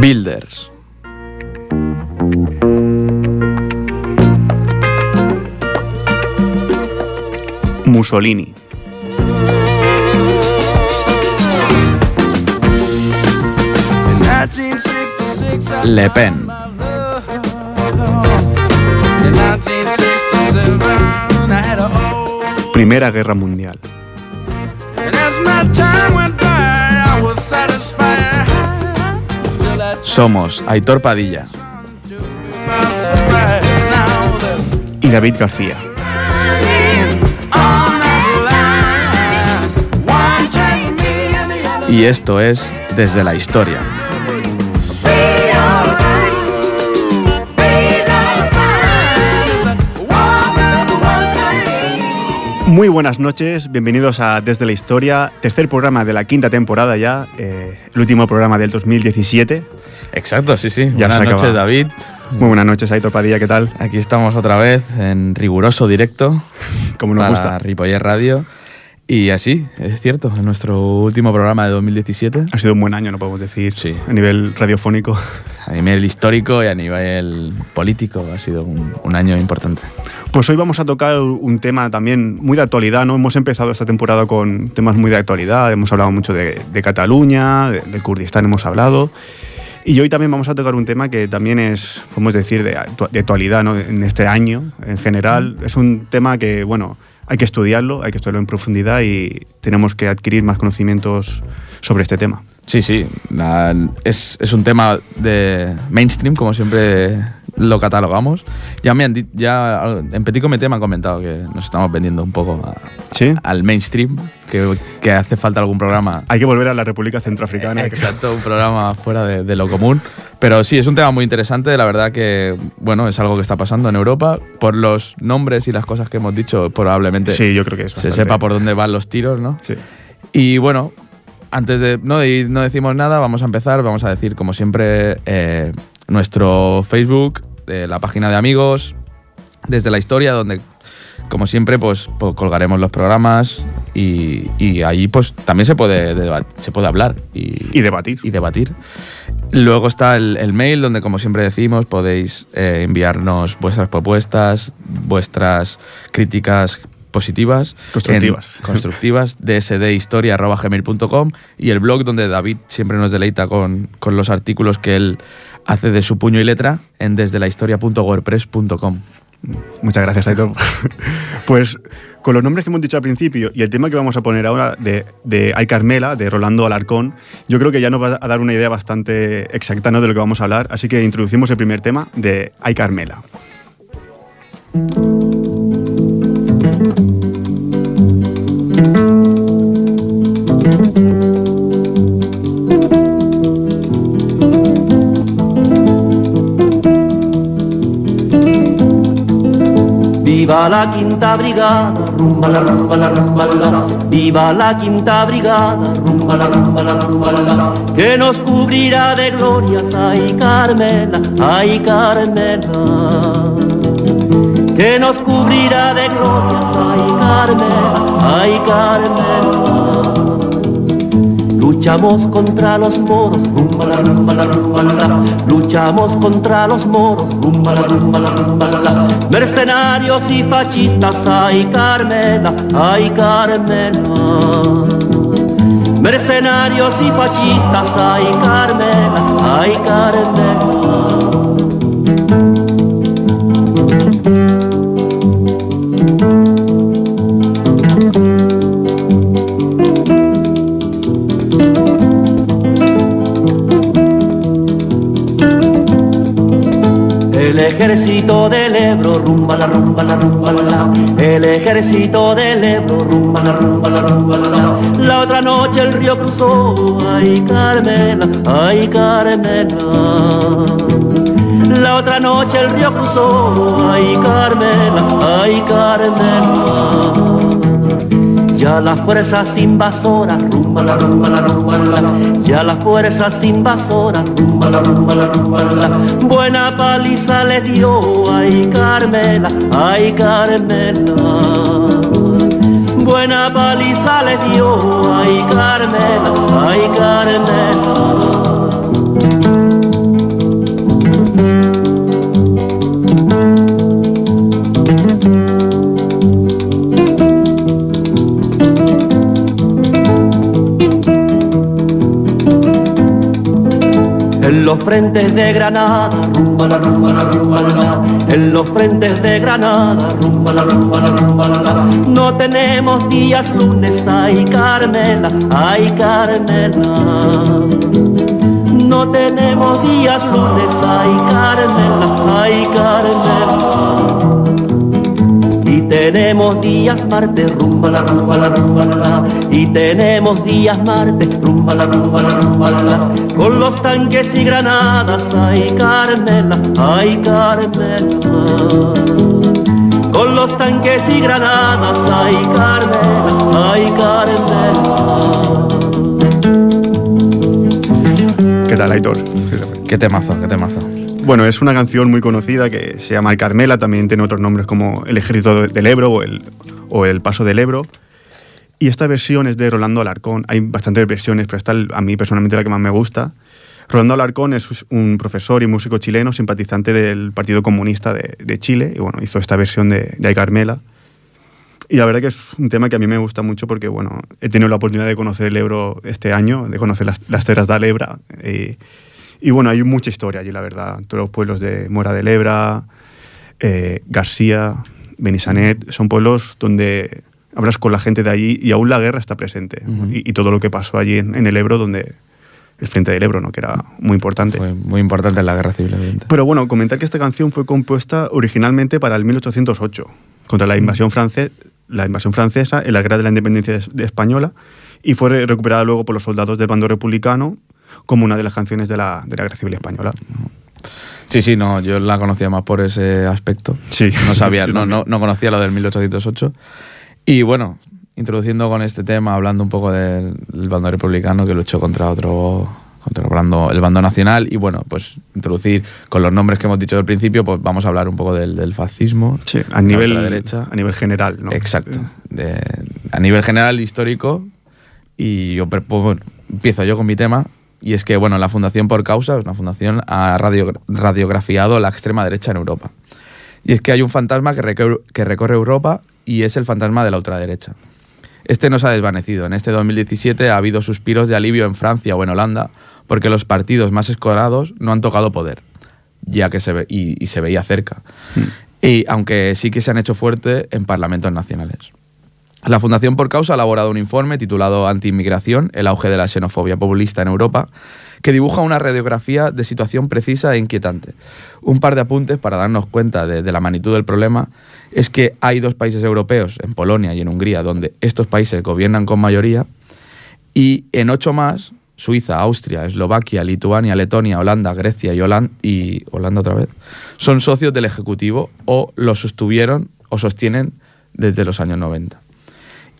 Builders. Mussolini. Le Pen. Primera Guerra Mundial. Somos Aitor Padilla. Y David García. Y esto es Desde la Historia. Muy buenas noches, bienvenidos a Desde la Historia, tercer programa de la quinta temporada ya, eh, el último programa del 2017. Exacto, sí, sí. Ya buenas noches, acaba. David. Muy buenas noches, Aitor Padilla, ¿qué tal? Aquí estamos otra vez en riguroso directo Como nos para gusta. Ripollet Radio. Y así, es cierto, en nuestro último programa de 2017, Ha sido un buen año, no podemos decir, Sí. a nivel radiofónico. a nivel histórico y a nivel político, ha sido un, un año importante. Pues hoy vamos a tocar un tema también muy de actualidad, ¿no? Hemos empezado esta temporada con temas muy de actualidad, hemos hablado mucho de, de Cataluña, de, del Kurdistán hemos hablado. Y hoy también vamos a tocar un tema que también es, podemos decir, de, de actualidad, ¿no? En este año, en general. Es un tema que, bueno, hay que estudiarlo, hay que estudiarlo en profundidad y tenemos que adquirir más conocimientos sobre este tema. Sí, sí, es, es un tema de mainstream, como siempre lo catalogamos. Ya, me han ya en Petit Comité me han comentado que nos estamos vendiendo un poco a- ¿Sí? al mainstream, que, que hace falta algún programa. Hay que volver a la República Centroafricana. Exacto, un programa fuera de, de lo común. Pero sí, es un tema muy interesante. La verdad que, bueno, es algo que está pasando en Europa. Por los nombres y las cosas que hemos dicho, probablemente Sí, yo creo que es se sepa por dónde van los tiros, ¿no? Sí. Y bueno, antes de no, de no decimos nada, vamos a empezar. Vamos a decir, como siempre, eh, nuestro Facebook, eh, la página de amigos, desde la historia, donde, como siempre, pues, pues, colgaremos los programas y, y ahí pues también se puede, se puede hablar y, Y debatir. y debatir. Luego está el, el mail, donde como siempre decimos, podéis eh, enviarnos vuestras propuestas, vuestras críticas positivas. Constructivas. en- constructivas, dsdhistoria.gmail.com y el blog donde David siempre nos deleita con, con los artículos que él hace de su puño y letra en desdelahistoria.wordpress.com. Muchas gracias, Aitor. pues con los nombres que hemos dicho al principio y el tema que vamos a poner ahora de, de Ay Carmela, de Rolando Alarcón, yo creo que ya nos va a dar una idea bastante exacta ¿no? de lo que vamos a hablar. Así que introducimos el primer tema de Ay Carmela. Viva la quinta brigada, rumba la rumba la rumba la. Viva la quinta brigada, rumba la rumba la rumba la. Que nos cubrirá de glorias, ay Carmela, ay Carmela. Que nos cubrirá de glorias, ay Carmela, ay Carmela. Luchamos contra los moros. Luchamos contra los moros, rumba la rumba la rumba la. Mercenarios y fascistas, ay Carmela, ay Carmela. Mercenarios y fascistas, ay Carmela, ay Carmela. Ejército del Ebro, rumba la rumba la rumba la. El ejército del Ebro, rumba la rumba la rumba la la. La otra noche el río cruzó, ay Carmela, ay Carmela. La otra noche el río cruzó, ay Carmela, ay Carmela. Ya las fuerzas invasoras, rumba la rumba la rumba la, ya las fuerzas invasoras, rumba la rumba la rumba la, buena paliza le dio, ay Carmela, ay Carmela. Buena paliza le dio, ay Carmela, ay Carmela. Los frentes de Granada, rumba la rumba la rumba la, en los frentes de Granada, rumba la rumba la rumba la, no tenemos días lunes, ay Carmela, ay Carmela. No tenemos días lunes, ay Carmela, ay Carmela. Tenemos días martes, rumba la rumba la rumba la, y tenemos días martes, rumba la rumba la rumba la, con los tanques y granadas, ay Carmela, ay Carmela. Con los tanques y granadas, ay Carmela, ay Carmela. ¿Qué tal, Aitor? Qué temazo, qué temazo. Bueno, es una canción muy conocida que se llama El Carmela, también tiene otros nombres como El Ejército del Ebro o El, o el Paso del Ebro. Y esta versión es de Rolando Alarcón. Hay bastantes versiones, pero esta a mí personalmente la que más me gusta. Rolando Alarcón es un profesor y músico chileno, simpatizante del Partido Comunista de, Chile, y bueno, hizo esta versión de, de Carmela. Y la verdad que es un tema que a mí me gusta mucho porque, bueno, he tenido la oportunidad de conocer el Ebro este año, de conocer las, las terras de Lebra. Y, y, bueno, hay mucha historia allí, la verdad. Todos los pueblos de Mora de Lebra, eh, García, Benissanet, son pueblos donde hablas con la gente de allí y aún la guerra está presente. Uh -huh. y, y, todo lo que pasó allí en, en, el Ebro, donde el frente del Ebro, ¿no? que era muy importante. Fue muy importante en la guerra civil, evidente. Pero bueno, comentar que esta canción fue compuesta originalmente para el 1808, contra la invasión francesa la invasión francesa en la guerra de la independencia de, de española y fue recuperada luego por los soldados del bando republicano como una de las canciones de la, de la guerra civil española. Sí, sí, no, yo la conocía más por ese aspecto. Sí. No sabía, no, no, no conocía lo del 1808. Y bueno, introduciendo con este tema, hablando un poco del, del bando republicano que luchó contra otro contra el bando, el bando nacional y bueno, pues introducir con los nombres que hemos dicho al principio, pues vamos a hablar un poco del, del fascismo. Sí, a nivel, derecha. a nivel general, ¿no? Exacto. De, a nivel general histórico y yo pues, bueno, empiezo yo con mi tema y es que bueno, la Fundación Por Causa, una fundación, ha radio, radiografiado la extrema derecha en Europa. Y es que hay un fantasma que, recorre, que recorre Europa y es el fantasma de la ultraderecha. Este no se ha desvanecido. En este 2017 ha habido suspiros de alivio en Francia o en Holanda porque los partidos más escorados no han tocado poder, ya que se ve, y, y se veía cerca. Mm. Y aunque sí que se han hecho fuerte en parlamentos nacionales. La Fundación Por Causa ha elaborado un informe titulado Anti-inmigración, el auge de la xenofobia populista en Europa, que dibuja una radiografía de situación precisa e inquietante. Un par de apuntes para darnos cuenta de, la magnitud del problema es que hay dos países europeos, en Polonia y en Hungría, donde estos países gobiernan con mayoría, y en ocho más, Suiza, Austria, Eslovaquia, Lituania, Letonia, Holanda, Grecia y Holanda, y Holanda otra vez, son socios del Ejecutivo o lo sostuvieron o sostienen desde los años 90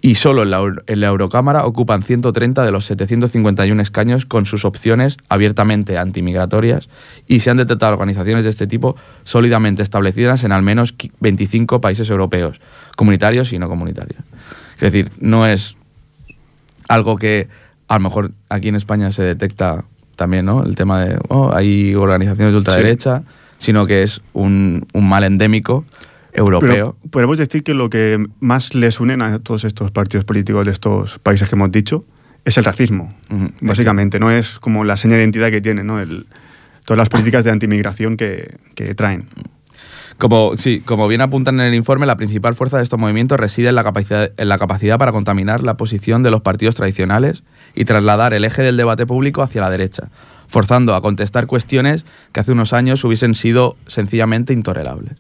y solo en la, en la, Eurocámara ocupan 130 de los 751 escaños con sus opciones abiertamente antimigratorias y se han detectado organizaciones de este tipo sólidamente establecidas en al menos 25 países europeos, comunitarios y no comunitarios. Es decir, no es algo que a lo mejor aquí en España se detecta también, ¿no? El tema de, oh, hay organizaciones de ultraderecha, sí. sino que es un, un mal endémico europeo. Pero podemos decir que lo que más les unen a todos estos partidos políticos de estos países que hemos dicho es el racismo, uh -huh. básicamente. No es como la seña de identidad que tienen, ¿no? El, todas las políticas de antimigración que, que traen. Como, sí, como bien apuntan en el informe, la principal fuerza de estos movimientos reside en la, capacidad, en la capacidad para contaminar la posición de los partidos tradicionales y trasladar el eje del debate público hacia la derecha, forzando a contestar cuestiones que hace unos años hubiesen sido sencillamente intolerables.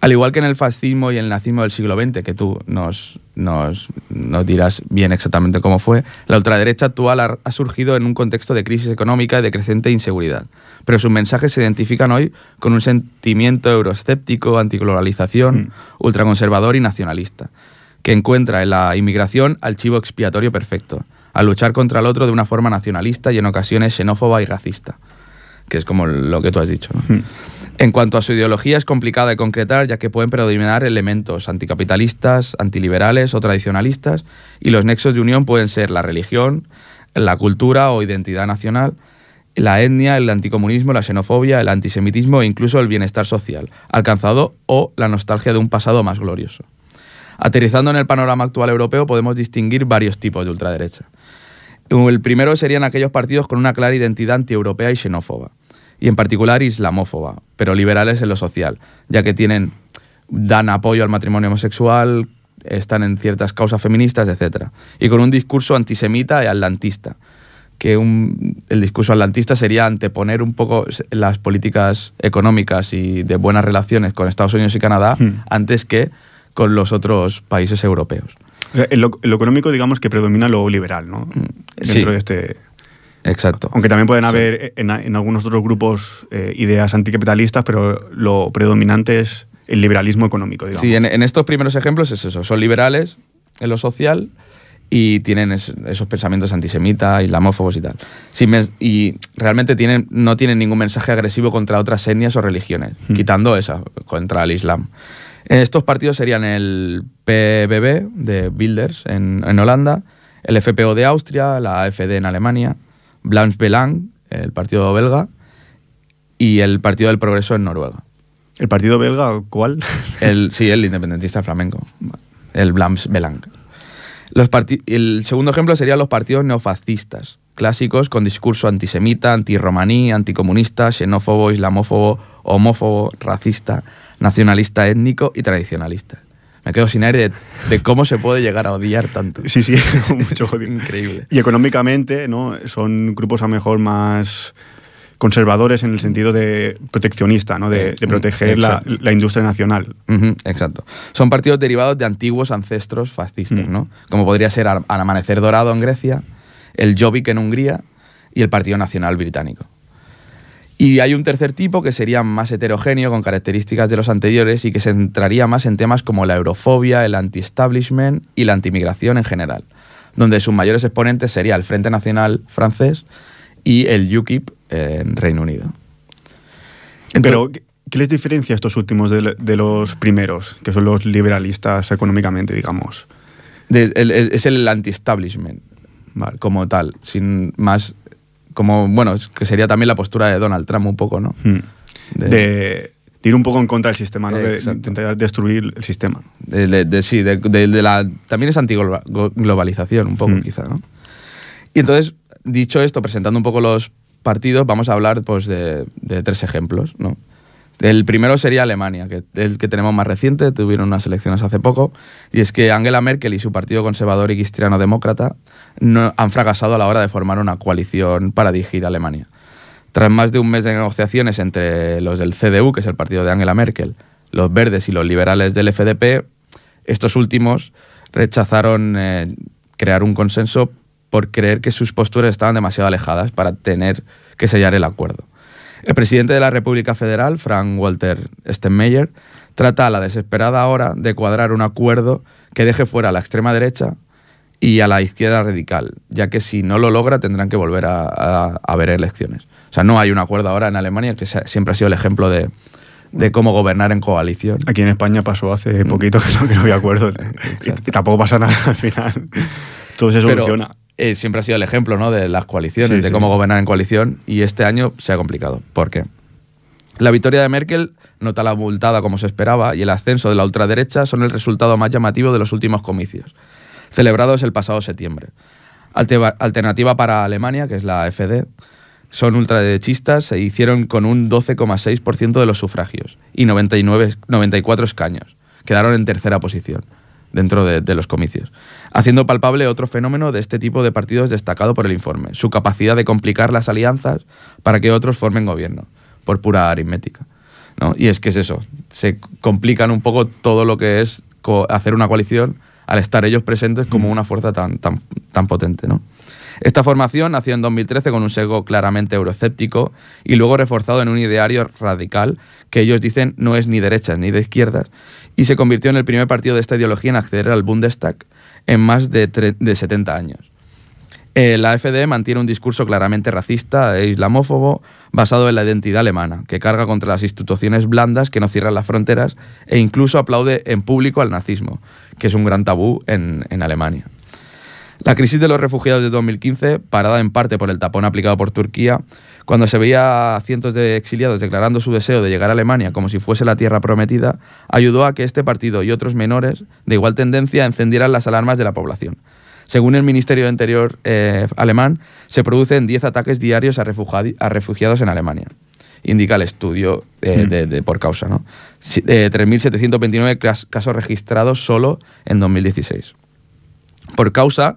Al igual que en el fascismo y el nazismo del siglo XX, que tú nos, nos, nos dirás bien exactamente cómo fue, la ultraderecha actual ha, ha, surgido en un contexto de crisis económica y de creciente inseguridad. Pero sus mensajes se identifican hoy con un sentimiento euroescéptico, antiglobalización, mm. ultraconservador y nacionalista, que encuentra en la inmigración al chivo expiatorio perfecto, al luchar contra el otro de una forma nacionalista y en ocasiones xenófoba y racista, que es como lo que tú has dicho. ¿no? Mm. En cuanto a su ideología es complicada de concretar ya que pueden predominar elementos anticapitalistas, antiliberales o tradicionalistas y los nexos de unión pueden ser la religión, la cultura o identidad nacional, la etnia, el anticomunismo, la xenofobia, el antisemitismo e incluso el bienestar social, alcanzado o la nostalgia de un pasado más glorioso. Aterrizando en el panorama actual europeo podemos distinguir varios tipos de ultraderecha. El primero serían aquellos partidos con una clara identidad antieuropea y xenófoba y en particular islamófoba, pero liberales en lo social, ya que tienen dan apoyo al matrimonio homosexual, están en ciertas causas feministas, etc. Y con un discurso antisemita y atlantista, que el discurso atlantista sería anteponer un poco las políticas económicas y de buenas relaciones con Estados Unidos y Canadá hmm. antes que con los otros países europeos. En lo, económico, digamos que predomina lo liberal, ¿no? Hmm. Dentro de este. Exacto. Aunque también pueden haber en, algunos otros grupos eh, ideas anticapitalistas, pero lo predominante es el liberalismo económico, digamos. Sí, en, estos primeros ejemplos es eso. Son liberales en lo social y tienen esos pensamientos antisemitas, islamófobos y tal. y realmente tienen, no tienen ningún mensaje agresivo contra otras etnias o religiones, hmm. quitando esa, contra el Islam. Estos partidos serían el PBB de Bilders en, en Holanda, el FPO de Austria, la AFD en Alemania, Blanche Belang, el partido belga, y el Partido del Progreso en Noruega. ¿El partido belga cuál? El, sí, el independentista flamenco, el Blanche Belang. Los el segundo ejemplo serían los partidos neofascistas, clásicos con discurso antisemita, antirromaní, anticomunista, xenófobo, islamófobo, homófobo, racista, nacionalista étnico y tradicionalista. Me quedo sin aire de, cómo se puede llegar a odiar tanto. Sí, sí, mucho odio. Increíble. Y económicamente, ¿no? Son grupos a lo mejor más conservadores en el sentido de proteccionista, ¿no? de, proteger la, industria nacional. exacto. Son partidos derivados de antiguos ancestros fascistas, mm. ¿no? como podría ser Al Amanecer Dorado en Grecia, el Jobbik en Hungría y el Partido Nacional Británico. Y hay un tercer tipo que sería más heterogéneo, con características de los anteriores y que se centraría más en temas como la eurofobia, el anti-establishment y la antimigración en general, donde sus mayores exponentes sería el Frente Nacional francés y el UKIP en Reino Unido. Pero, ¿qué les diferencia estos últimos de, los primeros, que son los liberalistas económicamente, digamos? es el anti-establishment, como tal, sin más, como, bueno, que sería también la postura de Donald Trump un poco, ¿no? Hmm. De, ir un poco en contra del sistema, ¿no? De, intentar destruir el sistema. sí, de, la, también es antiglobalización un poco, hmm. quizá, ¿no? Y entonces, dicho esto, presentando un poco los partidos, vamos a hablar pues, de, tres ejemplos. ¿no? El primero sería Alemania, que es el que tenemos más reciente, tuvieron unas elecciones hace poco, y es que Angela Merkel y su partido conservador y cristiano-demócrata no, han fracasado a la hora de formar una coalición para dirigir Alemania. Tras más de un mes de negociaciones entre los del CDU, que es el partido de Angela Merkel, los verdes y los liberales del FDP, estos últimos rechazaron eh, crear un consenso por creer que sus posturas estaban demasiado alejadas para tener que sellar el acuerdo. El presidente de la República Federal, Frank Walter Steinmeier, trata a la desesperada hora de cuadrar un acuerdo que deje fuera a la extrema derecha y a la izquierda radical, ya que si no lo logra tendrán que volver a, ver elecciones. O sea, no hay un acuerdo ahora en Alemania, que siempre ha sido el ejemplo de, cómo gobernar en coalición. Aquí en España pasó hace poquito que no, que no había acuerdo. y, tampoco pasa nada al final. Todo se soluciona. Eh, siempre ha sido el ejemplo ¿no? de las coaliciones, de cómo gobernar en coalición, y este año se ha complicado. ¿Por qué? La victoria de Merkel, nota la multada como se esperaba, y el ascenso de la ultraderecha son el resultado más llamativo de los últimos comicios, celebrados el pasado septiembre. Alternativa para Alemania, que es la FD, son ultraderechistas, se hicieron con un 12,6% de los sufragios y 99, 94 escaños. Quedaron en tercera posición dentro de, los comicios, haciendo palpable otro fenómeno de este tipo de partidos destacado por el informe, su capacidad de complicar las alianzas para que otros formen gobierno, por pura aritmética. ¿no? Y es que es eso, se complican un poco todo lo que es hacer una coalición al estar ellos presentes como mm. una fuerza tan, tan, tan potente. ¿no? Esta formación nació en 2013 con un sesgo claramente euroescéptico y luego reforzado en un ideario radical que ellos dicen no es ni derechas ni de izquierdas y se convirtió en el primer partido de esta ideología en acceder al Bundestag en más de, 70 años. Eh, la AfD mantiene un discurso claramente racista e islamófobo basado en la identidad alemana, que carga contra las instituciones blandas que no cierran las fronteras e incluso aplaude en público al nazismo, que es un gran tabú en Alemania. La crisis de los refugiados de 2015, parada en parte por el tapón aplicado por Turquía, cuando se veía a cientos de exiliados declarando su deseo de llegar a Alemania como si fuese la tierra prometida, ayudó a que este partido y otros menores de igual tendencia encendieran las alarmas de la población. Según el Ministerio de Interior eh, alemán, se producen 10 ataques diarios a, refugiados en Alemania. indica el estudio eh, Mm. de, de por causa. ¿no? Si- eh, 3.729 cas- casos registrados solo en 2016. Por causa,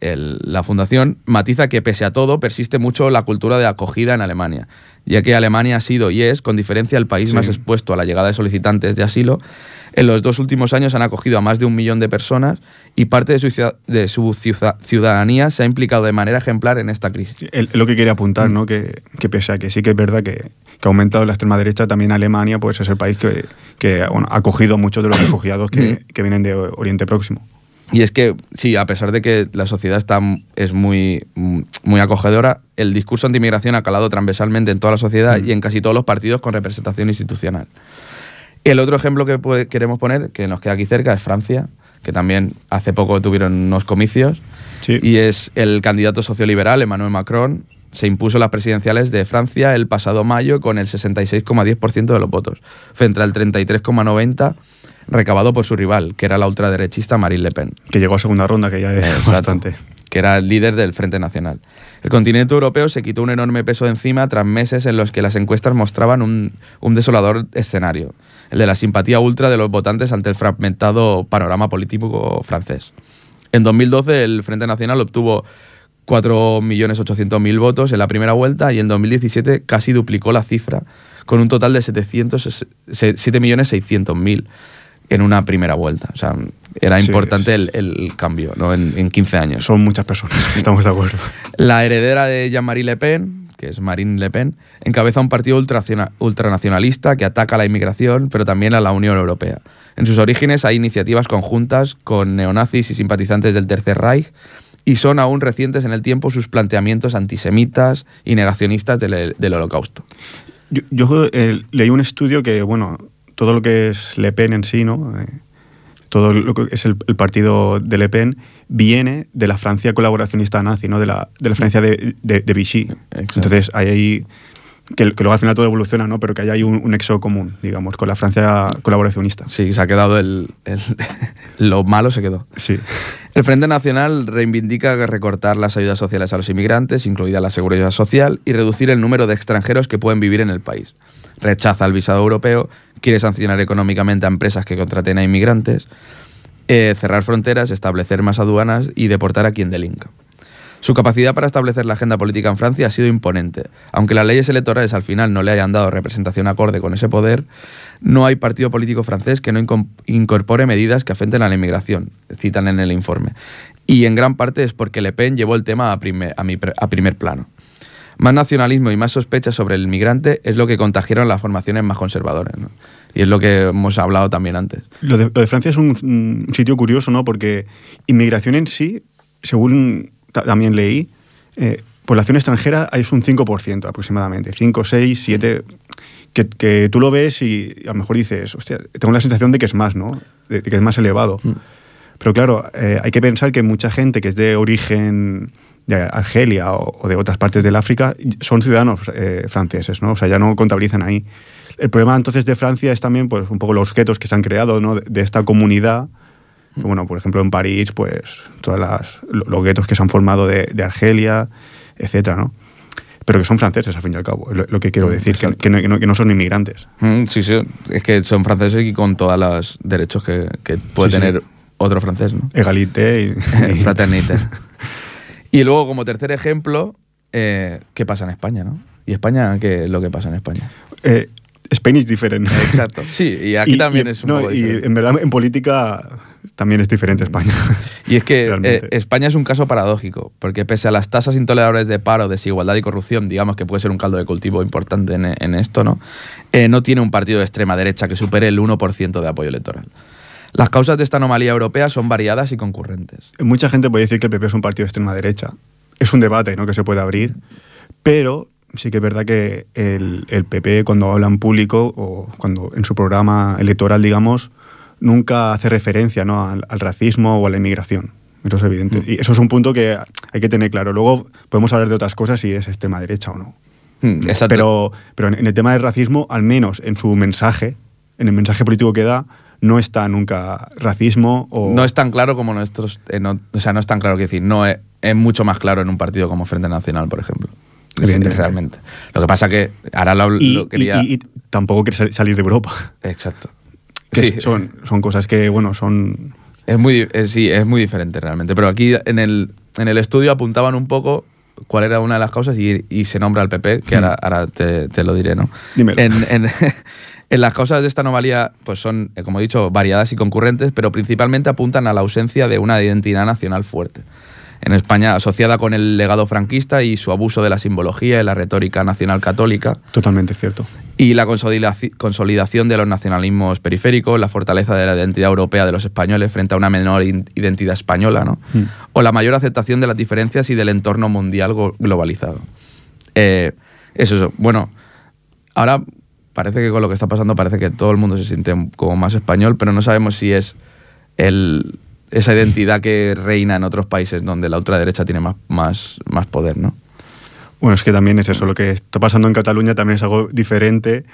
el- la fundación matiza que pese a todo persiste mucho la cultura de acogida en Alemania, ya que Alemania ha sido y es, con diferencia, el país Sí. más expuesto a la llegada de solicitantes de asilo. En los dos últimos años han acogido a más de un millón de personas y parte de su, ciudad- de su ciuda- ciudadanía se ha implicado de manera ejemplar en esta crisis. El- lo que quería apuntar, ¿no? Que, que pese a que sí que es verdad que, que ha aumentado la extrema derecha, también Alemania pues, es el país que, que, bueno, ha acogido a muchos de los refugiados que, que vienen de Oriente Próximo. Y es que, sí, a pesar de que la sociedad está, es muy, muy acogedora, el discurso anti-inmigración ha calado transversalmente en toda la sociedad y en casi todos los partidos con representación institucional. El otro ejemplo que puede- queremos poner, que nos queda aquí cerca, es Francia, que también hace poco tuvieron unos comicios, Sí. y es el candidato socioliberal, Emmanuel Macron, se impuso las presidenciales de Francia el pasado mayo con el 66,10% de los votos, frente al 33,90% recabado por su rival, que era la ultraderechista Marine Le Pen. Que llegó a segunda ronda, que ya es Exacto. bastante. que era el líder del Frente Nacional. El continente europeo se quitó un enorme peso de encima tras meses en los que las encuestas mostraban un, un desolador escenario, el de la simpatía ultra de los votantes ante el fragmentado panorama político francés. En 2012 el Frente Nacional obtuvo 4.800.000 votos en la primera vuelta y en 2017 casi duplicó la cifra, con un total de 700 7.600.000 en una primera vuelta. O sea, era Sí, importante es- el, el cambio ¿no? en, en 15 años. Son muchas personas, estamos de acuerdo. La heredera de Jean-Marie Le Pen, que es Marine Le Pen, encabeza un partido ultranacionalista que ataca a la inmigración, pero también a la Unión Europea. En sus orígenes hay iniciativas conjuntas con neonazis y simpatizantes del Tercer Reich, y son aún recientes en el tiempo sus planteamientos antisemitas y negacionistas del, del Holocausto. Yo, yo, eh, leí un estudio que, bueno, todo lo que es Le Pen en sí, ¿no? Eh, todo lo que es el, el partido de Le Pen viene de la Francia colaboracionista nazi, ¿no? De la, de la Francia de, de, de Vichy. Entonces, hay ahí... Que, que luego al final todo evoluciona, ¿no? Pero que hay un, un nexo común, digamos, con la Francia colaboracionista. Sí, se ha quedado el, el- lo malo se quedó. Sí. El Frente Nacional reivindica recortar las ayudas sociales a los inmigrantes, incluida la seguridad social, y reducir el número de extranjeros que pueden vivir en el país. Rechaza el visado europeo, quiere sancionar económicamente a empresas que contraten a inmigrantes, eh, cerrar fronteras, establecer más aduanas y deportar a quien delinca. Su capacidad para establecer la agenda política en Francia ha sido imponente. Aunque las leyes electorales al final no le hayan dado representación acorde con ese poder, no hay partido político francés que no incorpore medidas que afecten a la inmigración, citan en el informe. Y en gran parte es porque Le Pen llevó el tema a primer, plano. Más nacionalismo y más sospechas sobre el inmigrante es lo que contagiaron las formaciones más conservadoras. ¿no? Y es lo que hemos hablado también antes. Lo de, Francia es un, sitio curioso, ¿no? Porque inmigración en sí, según también leí, eh, población extranjera es un 5% aproximadamente. 5, 6, 7. Que, que tú lo ves y a lo mejor dices, hostia, tengo la sensación de que es más, ¿no? De, de que es más elevado. Pero claro, eh, hay que pensar que mucha gente que es de origen de Argelia o, o de otras partes del África son ciudadanos eh, franceses, ¿no? O sea, ya no contabilizan ahí. El problema entonces de Francia es también pues, un poco los guetos que se han creado ¿no? de, de esta comunidad. Bueno, por ejemplo, en París, pues todas las, lo- los guetos que se han formado de, de Argelia, etcétera, ¿no? Pero que son franceses, al fin y al cabo, es lo, lo que quiero Mm, decir, que, que no, que no- que no son inmigrantes. Mm, Sí, sí, es que son franceses y con todos los derechos que, que puede Sí, sí. tener otro francés, ¿no? Egalité y, Fraternité. Y luego, como tercer ejemplo, eh, ¿qué pasa en España, no? ¿Y España qué es lo que pasa en España? Eh, Spain is different. Exacto. Sí, y aquí Y- también y- es un no, poco Y en verdad, en política también es diferente España. Y es que eh. España es un caso paradójico, porque pese a las tasas intolerables de paro, desigualdad y corrupción, digamos que puede ser un caldo de cultivo importante en, en esto, ¿no? Eh, no tiene un partido de extrema derecha que supere el 1% de apoyo electoral. Las causas de esta anomalía europea son variadas y concurrentes. Mucha gente puede decir que el PP es un partido de extrema derecha. Es un debate ¿no? que se puede abrir, pero sí que es verdad que el, el PP cuando habla en público o cuando en su programa electoral, digamos, nunca hace referencia ¿no? al, al racismo o a la inmigración. Eso es evidente. Y eso es un punto que hay que tener claro. Luego podemos hablar de otras cosas si es extrema derecha o no. Mm, exacto. Pero, pero en, el tema del racismo, al menos en su mensaje, en el mensaje político que da, no está nunca racismo o... No es tan claro como nuestros. eh, no- o sea, no es tan claro que decir. No es, es mucho más claro en un partido como Frente Nacional, por ejemplo. Evidentemente. realmente. Lo que pasa que ahora lo, Y, lo quería... y- y tampoco quiere sal- salir de Europa. Exacto. Que Sí, son, son cosas que, bueno, son... Es muy, es- sí, es muy diferente realmente. Pero aquí en el, en el estudio apuntaban un poco cuál era una de las causas y, y se nombra al PP, que ahora, ahora te, te lo diré, ¿no? Dímelo. En, en- en las causas de esta anomalía, pues son, eh, como he dicho, variadas y concurrentes, pero principalmente apuntan a la ausencia de una identidad nacional fuerte. En España, asociada con el legado franquista y su abuso de la simbología y la retórica nacional católica, Totalmente cierto. Y la consolidaci- consolidación de los nacionalismos periféricos, la fortaleza de la identidad europea de los españoles frente a una menor identidad española, ¿no? Mm. o la mayor aceptación de las diferencias y del entorno mundial globalizado. Eh, eso, eso. Bueno, ahora parece que con lo que está pasando parece que todo el mundo se siente como más español, pero no sabemos si es el, esa identidad que reina en otros países donde la ultraderecha tiene más, más, más poder, ¿no? Bueno, es que también es eso, lo que está pasando en Cataluña también es algo diferente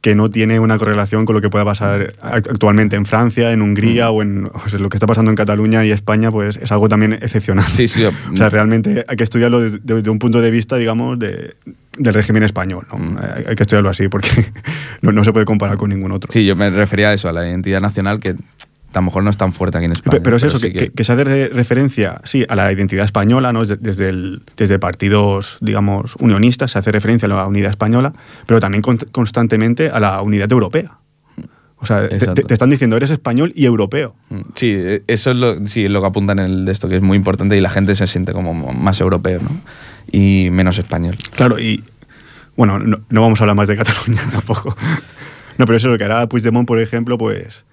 que no tiene una correlación con lo que pueda pasar act- actualmente en Francia, en Hungría o en o sea, lo que está pasando en Cataluña y España, pues es algo también excepcional. Sí, sí. O sea, realmente hay que estudiarlo desde un punto de vista, digamos, de- del régimen español. ¿no? Mm. Hay, hay que estudiarlo así porque no, no se puede comparar con ningún otro. Sí, yo me refería a eso, a la identidad nacional que a lo mejor no es tan fuerte aquí en España. Pe- Pero es eso, sí que, que- que se hace de referencia, sí, a la identidad española, ¿no? Desde, el- desde partidos, digamos, unionistas, se hace referencia a la unidad española, pero también con- constantemente a la unidad europea. O sea, te, te- están diciendo, eres español y europeo. Mm, Sí, eh, eso es lo, sí, lo que apuntan en el de esto, que es muy importante y la gente se siente como más europeo, ¿no? Y menos español. Claro, y bueno, no, no vamos a hablar más de Cataluña tampoco. No, pero eso es lo que hará Puigdemont, por ejemplo, pues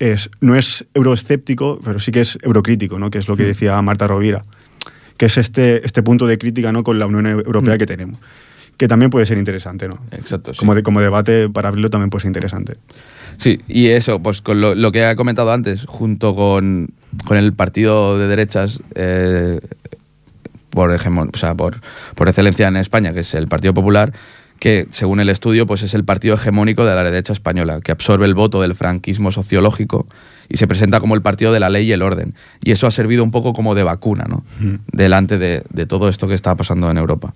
es, no es euroescéptico, pero sí que es eurocrítico, ¿no? que es lo que decía Marta Rovira, que es este, este punto de crítica ¿no? con la Unión Europea que tenemos, que también puede ser interesante. ¿no? Exacto, sí. Como, de, como debate para abrirlo también puede ser interesante. Sí, y eso, pues con lo, lo que he comentado antes, junto con, con el partido de derechas, eh, por, ejemplo, o sea, por, por excelencia en España, que es el Partido Popular, que según el estudio pues es el partido hegemónico de la derecha española, que absorbe el voto del franquismo sociológico y se presenta como el partido de la ley y el orden. Y eso ha servido un poco como de vacuna, ¿no? Mm. Delante de, de todo esto que está pasando en Europa.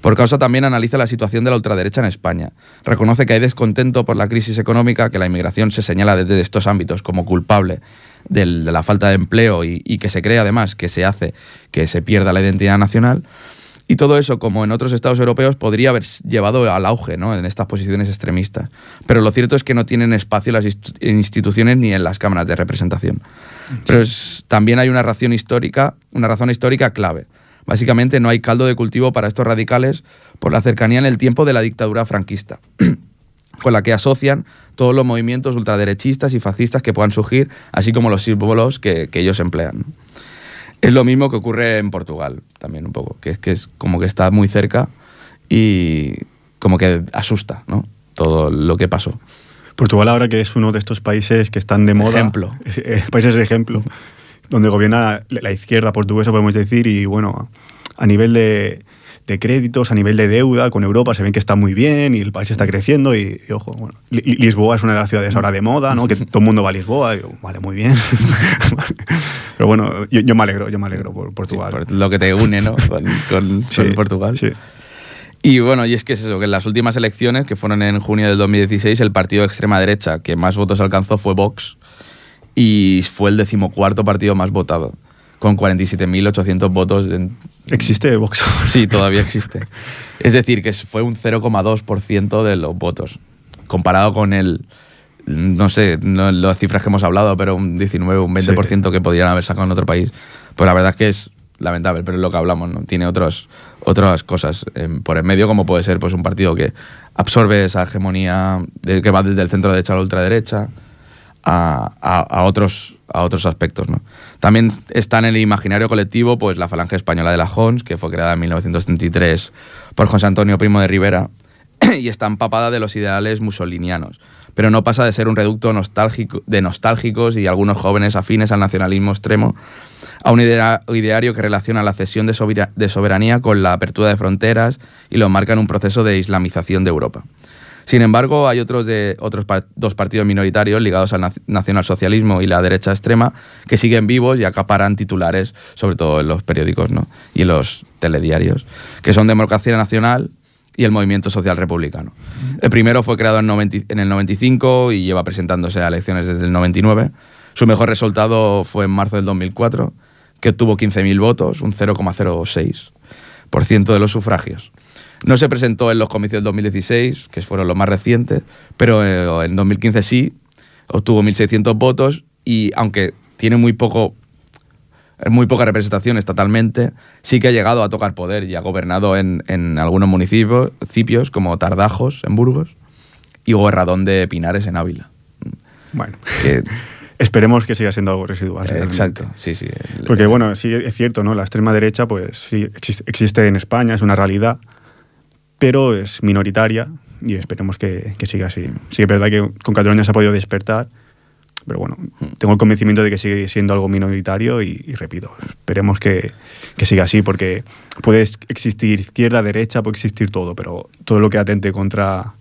Por causa también analiza la situación de la ultraderecha en España. Reconoce que hay descontento por la crisis económica, que la inmigración se señala desde estos ámbitos como culpable del- de la falta de empleo y, y que se cree además que se hace que se pierda la identidad nacional. Y todo eso, como en otros estados europeos, podría haber llevado al auge ¿no? en estas posiciones extremistas. Pero lo cierto es que no tienen espacio en las inst- instituciones ni en las cámaras de representación. Pero es- también hay una razón histórica, una razón histórica clave. Básicamente no hay caldo de cultivo para estos radicales por la cercanía en el tiempo de la dictadura franquista, con la que asocian todos los movimientos ultraderechistas y fascistas que puedan surgir, así como los símbolos que, que ellos emplean. ¿no? Es lo mismo que ocurre en Portugal, también un poco, que es que es como que está muy cerca y como que asusta, ¿no? Todo lo que pasó. Portugal ahora que es uno de estos países que están de moda. Ejemplo. eh, países de ejemplo. donde gobierna la izquierda portuguesa, podemos decir, y bueno, a nivel de, de créditos, a nivel de deuda con Europa, se ven que está muy bien y el país está creciendo y, y ojo, bueno, Li- Lisboa es una de las ciudades ahora de moda, ¿no? Que todo el mundo va a Lisboa, y yo, vale, muy bien. Pero bueno, yo, yo me alegro, yo me alegro por Portugal. Sí, por lo que te une, ¿no? Con, con- Sí, con Portugal. Sí. Y bueno, y es que es eso, que en las últimas elecciones, que fueron en junio del 2016, el partido de extrema derecha que más votos alcanzó fue Vox y fue el decimocuarto partido más votado, con 47.800 votos. en- ¿Existe Vox? Sí, todavía existe. Es decir, que fue un 0,2% de los votos, comparado con el, no sé, no las cifras que hemos hablado, pero un 19, un 20% que podrían haber sacado en otro país. Pues la verdad es que es lamentable, pero es lo que hablamos, ¿no? Tiene otros, otras cosas em, por en medio, como puede ser pues, un partido que absorbe esa hegemonía de, que va desde el centro derecha a la ultraderecha a, a- a otros, a otros aspectos. ¿no? También está en el imaginario colectivo pues, la Falange Española de la Jons, que fue creada en 1933 por José Antonio Primo de Rivera y está empapada de los ideales musolinianos, pero no pasa de ser un reducto nostálgico, de nostálgicos y algunos jóvenes afines al nacionalismo extremo a un idea- ideario que relaciona la cesión de soberanía con la apertura de fronteras y lo marca en un proceso de islamización de Europa. Sin embargo, hay otros, de, otros dos partidos minoritarios ligados al nacionalsocialismo y la derecha extrema que siguen vivos y acaparan titulares, sobre todo en los periódicos ¿no? y en los telediarios, que son Democracia Nacional y el Movimiento Social Republicano. El primero fue creado en, en el 95 y lleva presentándose a elecciones desde el 99. Su mejor resultado fue en marzo del 2004, que obtuvo 15.000 votos, un 0,06% de los sufragios. No se presentó en los comicios del 2016, que fueron los más recientes, pero eh, en 2015 sí, obtuvo 1.600 votos y aunque tiene muy poco muy poca representación estatalmente, sí que ha llegado a tocar poder y ha gobernado en, algunos municipios, como Tardajos, en Burgos, y Gobernadón de Pinares, en Ávila. Bueno. Esperemos que siga siendo algo residual. exacto, sí, sí. Porque bueno, sí es cierto, ¿no? La extrema derecha, pues sí, existe en España, es una realidad, pero es minoritaria y esperemos que, siga así. Sí es verdad que con Cataluña se ha podido despertar, pero bueno, tengo el convencimiento de que sigue siendo algo minoritario y, repito, esperemos que, siga así, porque puede existir izquierda, derecha, puede existir todo, pero todo lo que atente contra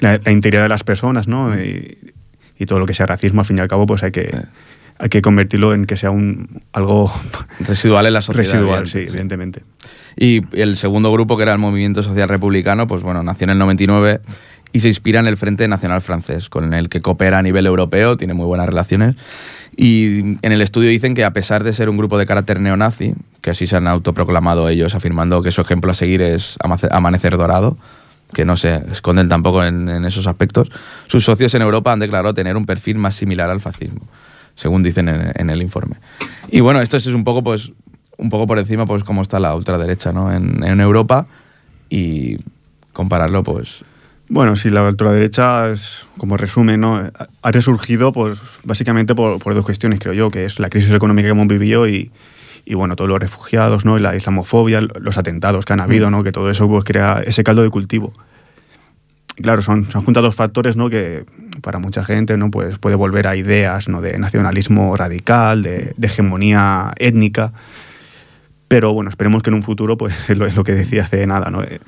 la, integridad de las personas, ¿no? Y, todo lo que sea racismo, al fin y al cabo, pues hay que, hay que convertirlo en que sea un algo residual en la sociedad. Residual, sí, evidentemente. Y el segundo grupo, que era el Movimiento Social Republicano, pues bueno, nació en el 99 y se inspira en el Frente Nacional Francés, con el que coopera a nivel europeo, tiene muy buenas relaciones. Y en el estudio dicen que a pesar de ser un grupo de carácter neonazi, que así se han autoproclamado ellos, afirmando que su ejemplo a seguir es Amanecer Dorado, que no se esconden tampoco en, esos aspectos, sus socios en Europa han declarado tener un perfil más similar al fascismo, según dicen en, el informe. Y bueno, esto es un poco pues un poco por encima, pues, cómo está la ultraderecha ¿no? en, Europa y compararlo, pues. Bueno, si la ultraderecha, es, como resumen, ¿no? ha resurgido pues, básicamente por, dos cuestiones, creo yo, que es la crisis económica que hemos vivido y, y bueno, todos los refugiados, ¿no? la islamofobia, los atentados que han habido, mm. ¿no? que todo eso pues, crea ese caldo de cultivo. claro, son, son juntados factores ¿no? que para mucha gente ¿no? pues puede volver a ideas ¿no? de nacionalismo radical, de, de hegemonía étnica. Pero bueno, esperemos que en un futuro, pues es lo, que decía hace nada, ¿no? Eh,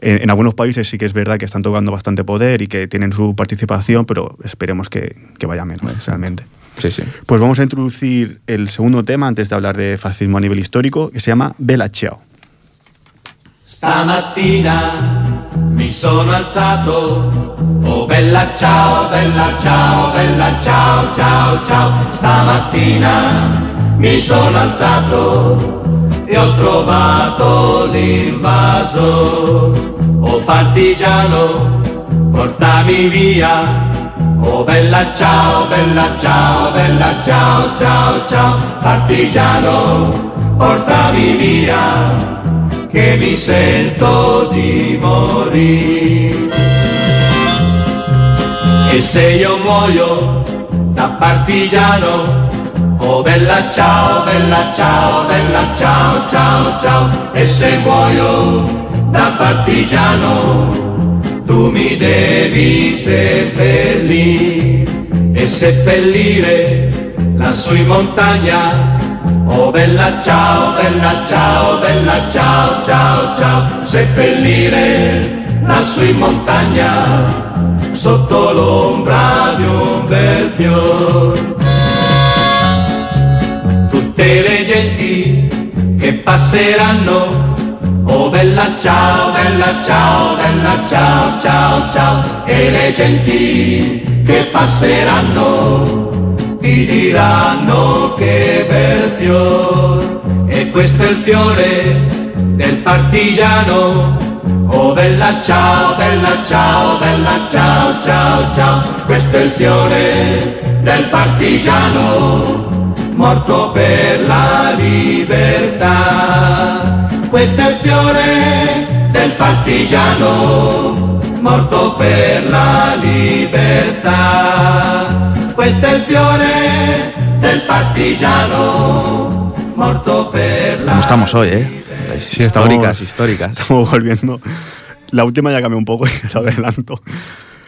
en, algunos países sí que es verdad que están tocando bastante poder y que tienen su participación, pero esperemos que, vaya menos realmente. Sí, sí. Pues vamos a introducir el segundo tema antes de hablar de fascismo a nivel histórico, que se llama Bella Ciao. Stamattina mi sono alzato, oh bella ciao, bella ciao, bella ciao, ciao, ciao. Stamattina mi sono alzato e ho trovato l'invaso. Oh partigiano, portami via. Oh bella ciao, bella ciao, bella ciao, ciao, ciao. Partigiano, portami via, che mi sento di morire. E se io muoio da partigiano, Oh bella ciao, bella ciao, bella ciao, ciao, ciao, e se muoio da partigiano, tu mi devi seppellire. E seppellire lassù in montagna. Oh bella ciao, bella ciao, bella ciao, ciao, ciao, seppellire lassù in montagna, sotto l'ombra di un bel fiore tutte le genti che passeranno. Oh bella ciao, bella ciao, bella ciao, ciao, ciao. E le genti che passeranno ti diranno che bel fior. E questo è il fiore del partigiano. Oh bella ciao, bella ciao, bella ciao, ciao, ciao. Questo è il fiore del partigiano morto per la libertà. Questo è il fiore del partigiano, morto per la libertà. Questo è il fiore del partigiano, morto per la ¿Cómo estamos hoy, eh? Sí, históricas, históricas. Estamos volviendo. La última ya cambió un poco, lo adelanto.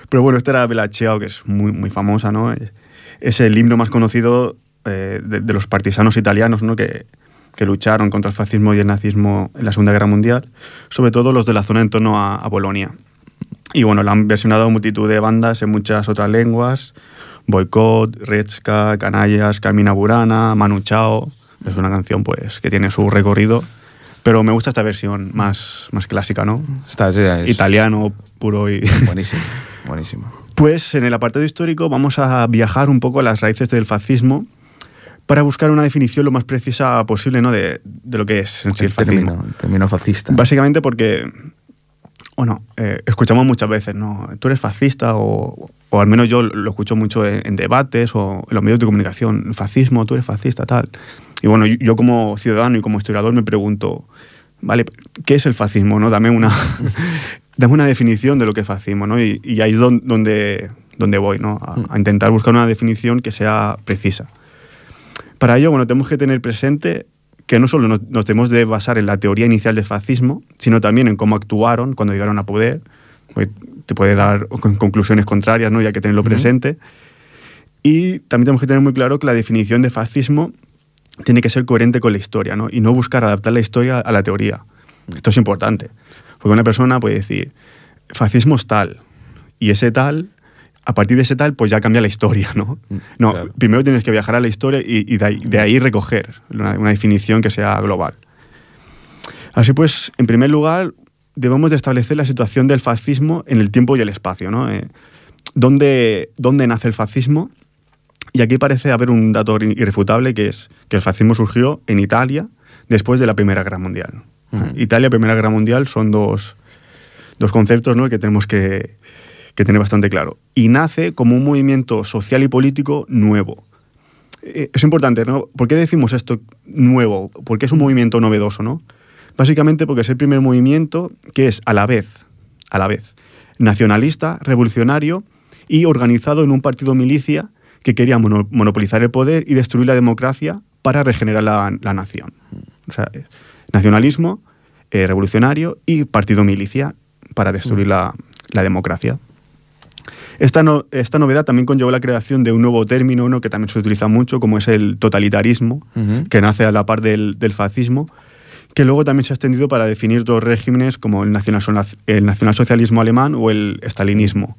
Pero bueno, esta era Bella Ciao, que es muy, muy famosa, ¿no? Es el himno más conocido eh, de, los partisanos italianos ¿no? que, que, lucharon contra el fascismo y el nazismo en la Segunda Guerra Mundial, sobre todo los de la zona en torno a, Bolonia. Y bueno, la han versionado multitud de bandas en muchas otras lenguas. Boycott, Redska, Canallas, Carmina Burana, Manu Chao. Es una canción pues que tiene su recorrido. Pero me gusta esta versión más, más clásica, ¿no? Está, sí, es Italiano, puro y... Buenísimo, buenísimo. Pues en el apartado histórico vamos a viajar un poco a las raíces del fascismo para buscar una definición lo más precisa posible ¿no? de, de lo que es en sí el fascismo. término, el término fascista. Básicamente porque, bueno, eh, escuchamos muchas veces, ¿no? Tú eres fascista o, o al menos yo lo escucho mucho en, en debates o en los medios de comunicación. Fascismo, tú eres fascista, tal. Y bueno, yo, yo como ciudadano y como historiador me pregunto, ¿vale? ¿Qué es el fascismo, no? Dame una, dame una definición de lo que es fascismo, ¿no? Y, y ahí es don- donde, donde voy, ¿no? A, a intentar buscar una definición que sea precisa. Para ello, bueno, tenemos que tener presente que no solo nos, nos tenemos de basar en la teoría inicial del fascismo, sino también en cómo actuaron cuando llegaron a poder. Porque te puede dar con- conclusiones contrarias, ¿no? Y hay que tenerlo presente. Y también tenemos que tener muy claro que la definición de fascismo tiene que ser coherente con la historia, ¿no? Y no buscar adaptar la historia a la teoría. Esto es importante. Porque una persona puede decir, fascismo es tal, y ese tal, a partir de ese tal, pues ya cambia la historia, ¿no? No, claro. primero tienes que viajar a la historia y, y de, ahí, de ahí recoger una, una definición que sea global. Así pues, en primer lugar, debemos de establecer la situación del fascismo en el tiempo y el espacio, ¿no? Eh, ¿dónde, ¿Dónde nace el fascismo? Y aquí parece haber un dato irrefutable que es que el fascismo surgió en Italia después de la Primera Guerra Mundial. Ujú. Italia y Primera Guerra Mundial son dos, dos conceptos ¿no? que tenemos que, que tener bastante claro. Y nace como un movimiento social y político nuevo. Eh, Es importante, ¿no? ¿Por qué decimos esto nuevo? Porque es un movimiento novedoso, ¿no? Básicamente porque es el primer movimiento que es a la vez, a la vez, nacionalista, revolucionario y organizado en un partido milicia que quería mono- monopolizar el poder y destruir la democracia para regenerar la, la nación. O sea, eh, nacionalismo, eh, revolucionario y partido milicia para destruir la, la democracia. Esta, no- esta novedad también conllevó la creación de un nuevo término ¿no? que también se utiliza mucho, como es el totalitarismo, que nace a la par del, del fascismo, que luego también se ha extendido para definir otros regímenes como el, nacional, el nacionalsocialismo alemán o el estalinismo,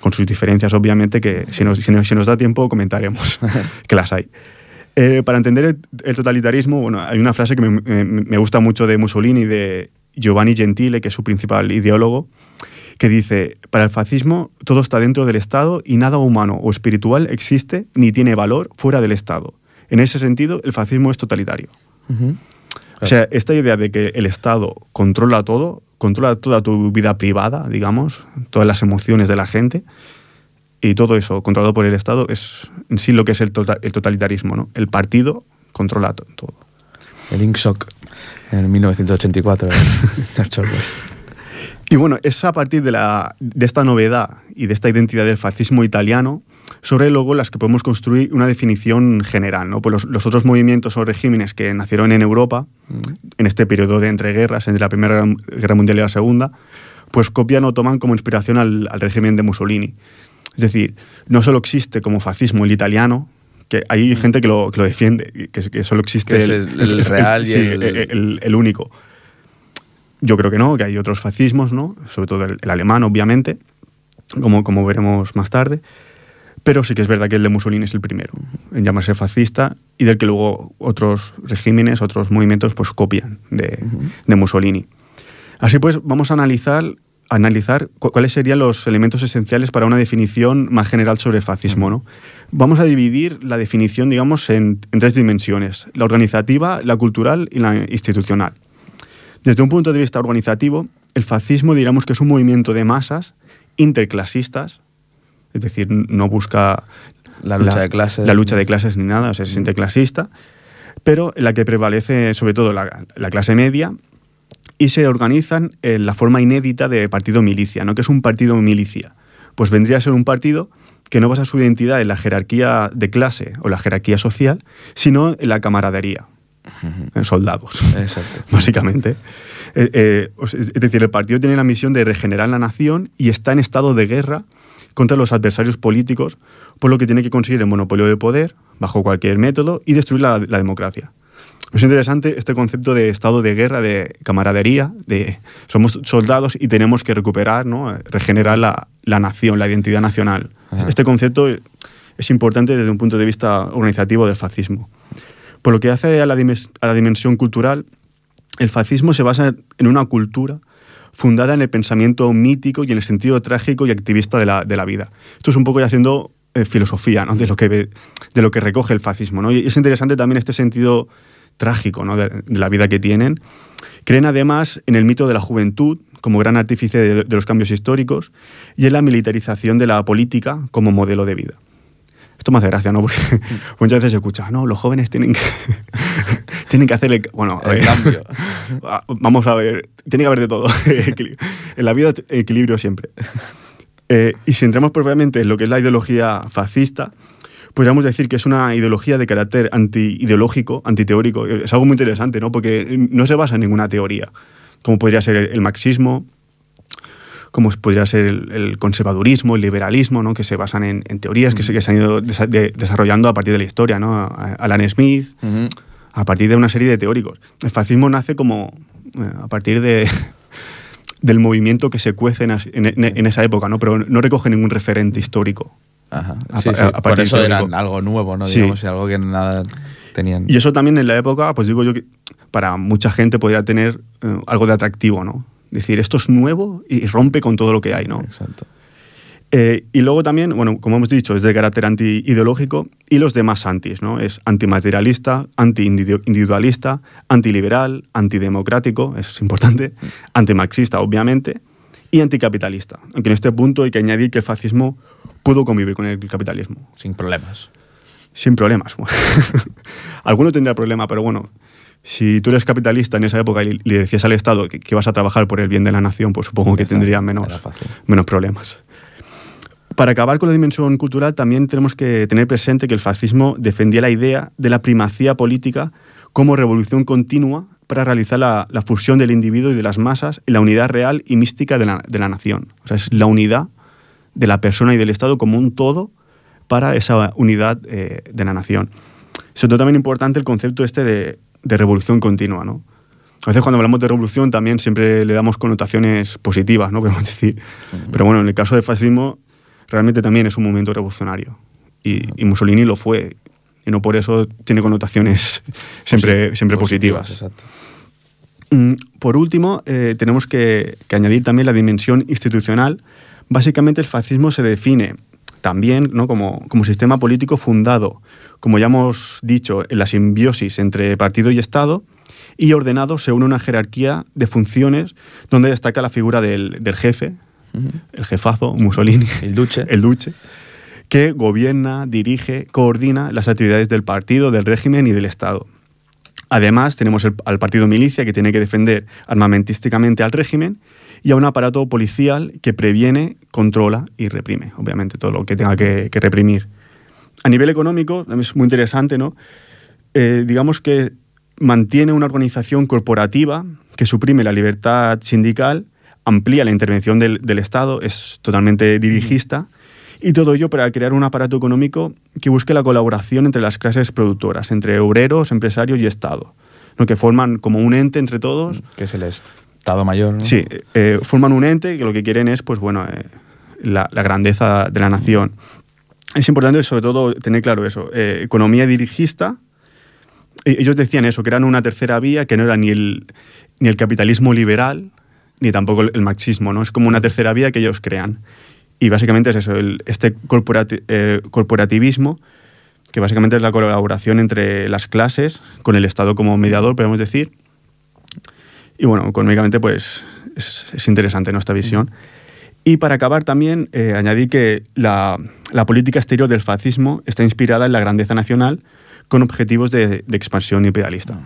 con sus diferencias, obviamente, que si nos, si nos- si nos da tiempo comentaremos, que las hay. Eh, para entender el, el totalitarismo, bueno, hay una frase que me, me- me gusta mucho de Mussolini de Giovanni Gentile, que es su principal ideólogo, que dice, para el fascismo todo está dentro del Estado y nada humano o espiritual existe ni tiene valor fuera del Estado. En ese sentido, el fascismo es totalitario. O sea, esta idea de que el Estado controla todo, controla toda tu vida privada, digamos, todas las emociones de la gente, y todo eso controlado por el Estado es en sí lo que es el, tota- el totalitarismo, ¿no? El partido controla to- todo. El Inksock en 1984. ¿eh? George Orwell. Y bueno, es a partir de, la, de esta novedad y de esta identidad del fascismo italiano sobre luego las que podemos construir una definición general. ¿no? Pues los, los otros movimientos o regímenes que nacieron en Europa, en este periodo de entreguerras, entre la Primera Guerra Mundial y la Segunda, pues copian o toman como inspiración al, al régimen de Mussolini. Es decir, no solo existe como fascismo el italiano, que hay gente que lo, que lo defiende, que, que solo existe Que es el- el real y sí, el- el- el único. Yo creo que no, que hay otros fascismos, ¿no? Sobre todo el, el alemán, obviamente, como, como veremos más tarde. Pero sí que es verdad que el de Mussolini es el primero en llamarse fascista y del que luego otros regímenes, otros movimientos, pues copian de, de Mussolini. Así pues, vamos a analizar, analizar cu- cuáles serían los elementos esenciales para una definición más general sobre fascismo. ¿no? Vamos a dividir la definición, digamos, en, en tres dimensiones, la organizativa, la cultural y la institucional. Desde un punto de vista organizativo, el fascismo diríamos que es un movimiento de masas interclasistas, es decir, no busca La lucha de clases. la lucha de clases ni nada, o sea, es interclasista, pero en la que prevalece sobre todo la, la clase media y se organizan en la forma inédita de partido milicia, ¿no? que es un partido milicia. Pues vendría a ser un partido que no basa su identidad en la jerarquía de clase o la jerarquía social, sino en la camaradería, en soldados Exacto. básicamente. Eh, eh, es decir, el partido tiene la misión de regenerar la nación y está en estado de guerra contra los adversarios políticos, por lo que tiene que conseguir el monopolio de poder bajo cualquier método y destruir la, la democracia. Es interesante este concepto de estado de guerra, de camaradería, de somos soldados y tenemos que recuperar, ¿no? regenerar la, la nación, la identidad nacional. Ajá. Este concepto es importante desde un punto de vista organizativo del fascismo. Por lo que hace a la, dimensión cultural, el fascismo se basa en una cultura fundada en el pensamiento mítico y en el sentido trágico y activista de la, vida. Esto es un poco ya haciendo eh, filosofía de, lo que, recoge el fascismo. ¿no? Y es interesante también este sentido trágico de, la vida que tienen. Creen además en el mito de la juventud como gran artífice de los cambios históricos y en la militarización de la política como modelo de vida. Esto me hace gracia, ¿no? Porque muchas veces se escucha, no, los jóvenes tienen que, tienen que hacer el... Bueno, a El ver, cambio. Ah, Vamos a ver, tiene que haber de todo. En la vida, equilibrio siempre. Eh, y si entramos propiamente en lo que es la ideología fascista, podríamos decir que es una ideología de carácter anti-ideológico, antiteórico. Es algo muy interesante, ¿no? Porque no se basa en ninguna teoría, como podría ser el marxismo, como podría ser el, el conservadurismo, el liberalismo, ¿no? que se basan en, en teorías que se, que se han ido desa- de- desarrollando a partir de la historia. ¿no? A- Alan Smith, a partir de una serie de teóricos. El fascismo nace como eh, a partir de, del movimiento que se cuece en, esa época, ¿no? pero no recoge ningún referente histórico. Ajá. A Sí, pa- sí. a Por eso eran algo nuevo, ¿no? Sí. Digamos, y algo que nada tenían. Y eso también en la época, pues digo yo que para mucha gente podría tener eh, algo de atractivo, ¿no? Decir, esto es nuevo y rompe con todo lo que hay, ¿no? Exacto. Eh, y luego también, bueno, como hemos dicho, es de carácter anti-ideológico y los demás antis, ¿no? Es antimaterialista, anti-individualista, antiliberal, antidemocrático, eso es importante, antimarxista, obviamente, y anticapitalista. Aunque en este punto hay que añadir que el fascismo pudo convivir con el capitalismo, Sin problemas. sin problemas. Alguno tendrá problema, pero bueno, si tú eres capitalista en esa época y le decías al Estado que, que vas a trabajar por el bien de la nación, pues supongo que tendría menos, menos problemas. Para acabar con la dimensión cultural, también tenemos que tener presente que el fascismo defendía la idea de la primacía política como revolución continua para realizar la, la fusión del individuo y de las masas en la unidad real y mística de la, de la nación. O sea, es la unidad de la persona y del Estado como un todo para esa unidad eh, de la nación. Sobre todo también importante el concepto este de, de revolución continua, ¿no? A veces cuando hablamos de revolución también siempre le damos connotaciones positivas, ¿no? Podemos decir. Pero bueno, en el caso del fascismo realmente también es un movimiento revolucionario. Y, y Mussolini lo fue. Y no por eso tiene connotaciones siempre, siempre positivas. Exacto. Mm, Por último, eh, tenemos que, que añadir también la dimensión institucional. Básicamente el fascismo se define también ¿no? como, como sistema político fundado, como ya hemos dicho, en la simbiosis entre partido y Estado y ordenado según una jerarquía de funciones donde destaca la figura del, del jefe, el jefazo, Mussolini, El duce. el duce, que gobierna, dirige, coordina las actividades del partido, del régimen y del Estado. Además, tenemos el- al partido milicia que tiene que defender armamentísticamente al régimen y a un aparato policial que previene, controla y reprime, obviamente, todo lo que tenga que, que reprimir. A nivel económico, también es muy interesante, ¿no? Eh, digamos que mantiene una organización corporativa que suprime la libertad sindical, amplía la intervención del, del Estado, es totalmente dirigista, y todo ello para crear un aparato económico que busque la colaboración entre las clases productoras, entre obreros, empresarios y Estado, ¿no? que forman como un ente entre todos. Que es el Estado Mayor, ¿no? Sí, eh, forman un ente que lo que quieren es, pues bueno, eh, la, grandeza de la nación. Es importante, sobre todo, tener claro eso. eh, economía dirigista. E- Ellos decían eso, que eran una tercera vía, que no era ni el, ni el capitalismo liberal, ni tampoco el, marxismo, ¿no? Es como una tercera vía que ellos crean. Y básicamente es eso, este corporati- corporativismo, que básicamente es la colaboración entre las clases, con el Estado como mediador, podemos decir, y bueno, económicamente pues es, es interesante nuestra visión. Y para acabar también, eh, añadir que la, la política exterior del fascismo está inspirada en la grandeza nacional con objetivos de, de expansión imperialista.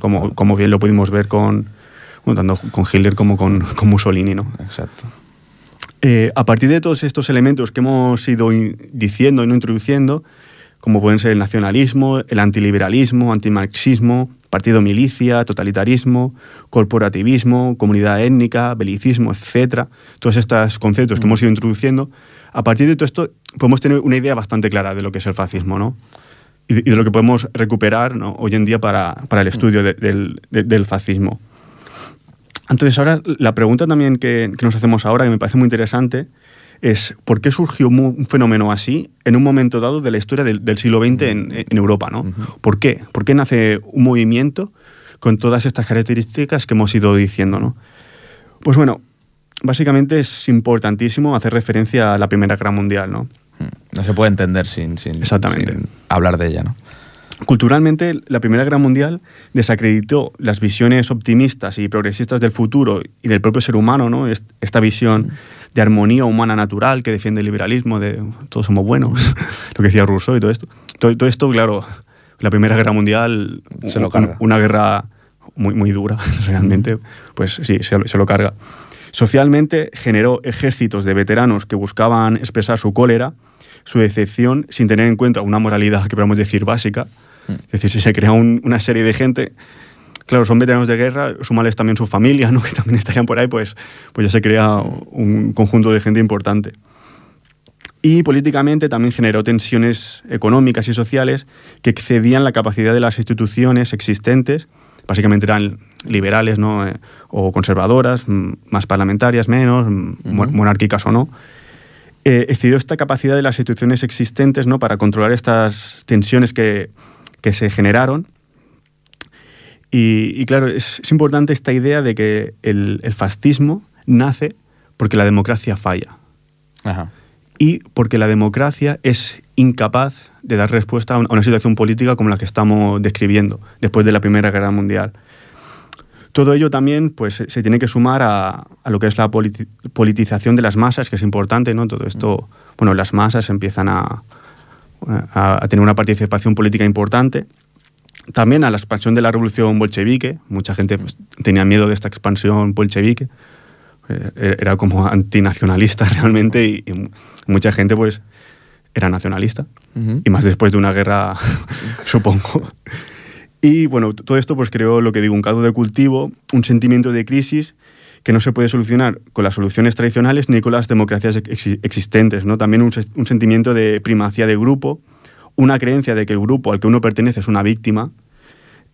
Como, como bien lo pudimos ver con, bueno, tanto con Hitler como con, con Mussolini. ¿no? Exacto. Eh, a partir de todos estos elementos que hemos ido diciendo y no introduciendo, como pueden ser el nacionalismo, el antiliberalismo, antimarxismo, partido milicia, totalitarismo, corporativismo, comunidad étnica, belicismo, etc. Todos estos conceptos que hemos ido introduciendo, a partir de todo esto podemos tener una idea bastante clara de lo que es el fascismo, ¿no? y de, lo que podemos recuperar ¿no? hoy en día para, para el estudio de- del, de- del fascismo. Entonces ahora la pregunta también que, que nos hacemos ahora, que me parece muy interesante, es ¿por qué surgió un fenómeno así en un momento dado de la historia del, del siglo XX en, en Europa? ¿no? ¿Por qué? ¿Por qué nace un movimiento con todas estas características que hemos ido diciendo? ¿no? Pues bueno, básicamente es importantísimo hacer referencia a la Primera Guerra Mundial. ¿no? Mm, No se puede entender sin, sin, Exactamente. sin hablar de ella, ¿no? Culturalmente, la Primera Guerra Mundial desacreditó las visiones optimistas y progresistas del futuro y del propio ser humano, ¿no? Est- Esta visión de armonía humana natural que defiende el liberalismo, de todos somos buenos, lo que decía Rousseau y todo esto. Todo, todo esto, claro, la Primera Guerra Mundial, Se lo carga. una guerra muy, muy dura, realmente, pues sí, se, se lo carga. Socialmente generó ejércitos de veteranos que buscaban expresar su cólera, su decepción, sin tener en cuenta una moralidad que podemos decir básica. Es decir, si se crea un- una serie de gente, claro, son veteranos de guerra, sumales también su familia, ¿no? que también estarían por ahí, pues, pues ya se crea un conjunto de gente importante. Y políticamente también generó tensiones económicas y sociales que excedían la capacidad de las instituciones existentes, básicamente eran liberales ¿no? Eh, o conservadoras, mm, más parlamentarias, menos, mm, mo- monárquicas o no. Eh, excedió esta capacidad de las instituciones existentes ¿no? para controlar estas tensiones que, que se generaron. Y, y claro, es, es importante esta idea de que el, el fascismo nace porque la democracia falla Ajá. y porque la democracia es incapaz de dar respuesta a un- a una situación política como la que estamos describiendo después de la Primera Guerra Mundial. Todo ello también pues, se- se tiene que sumar a, a lo que es la politi- politización de las masas, que es importante, ¿no? Todo esto, bueno, las masas empiezan a, a- a tener una participación política importante. También a la expansión de la revolución bolchevique. Mucha gente pues, tenía miedo de esta expansión bolchevique. Eh, Era como antinacionalista realmente y, y mu- mucha gente pues era nacionalista. Y más después de una guerra, supongo. Y bueno, todo esto pues creó lo que digo, un caldo de cultivo, un sentimiento de crisis que no se puede solucionar con las soluciones tradicionales ni con las democracias ex- existentes. ¿no? También un sentimiento de primacía de grupo, una creencia de que el grupo al que uno pertenece es una víctima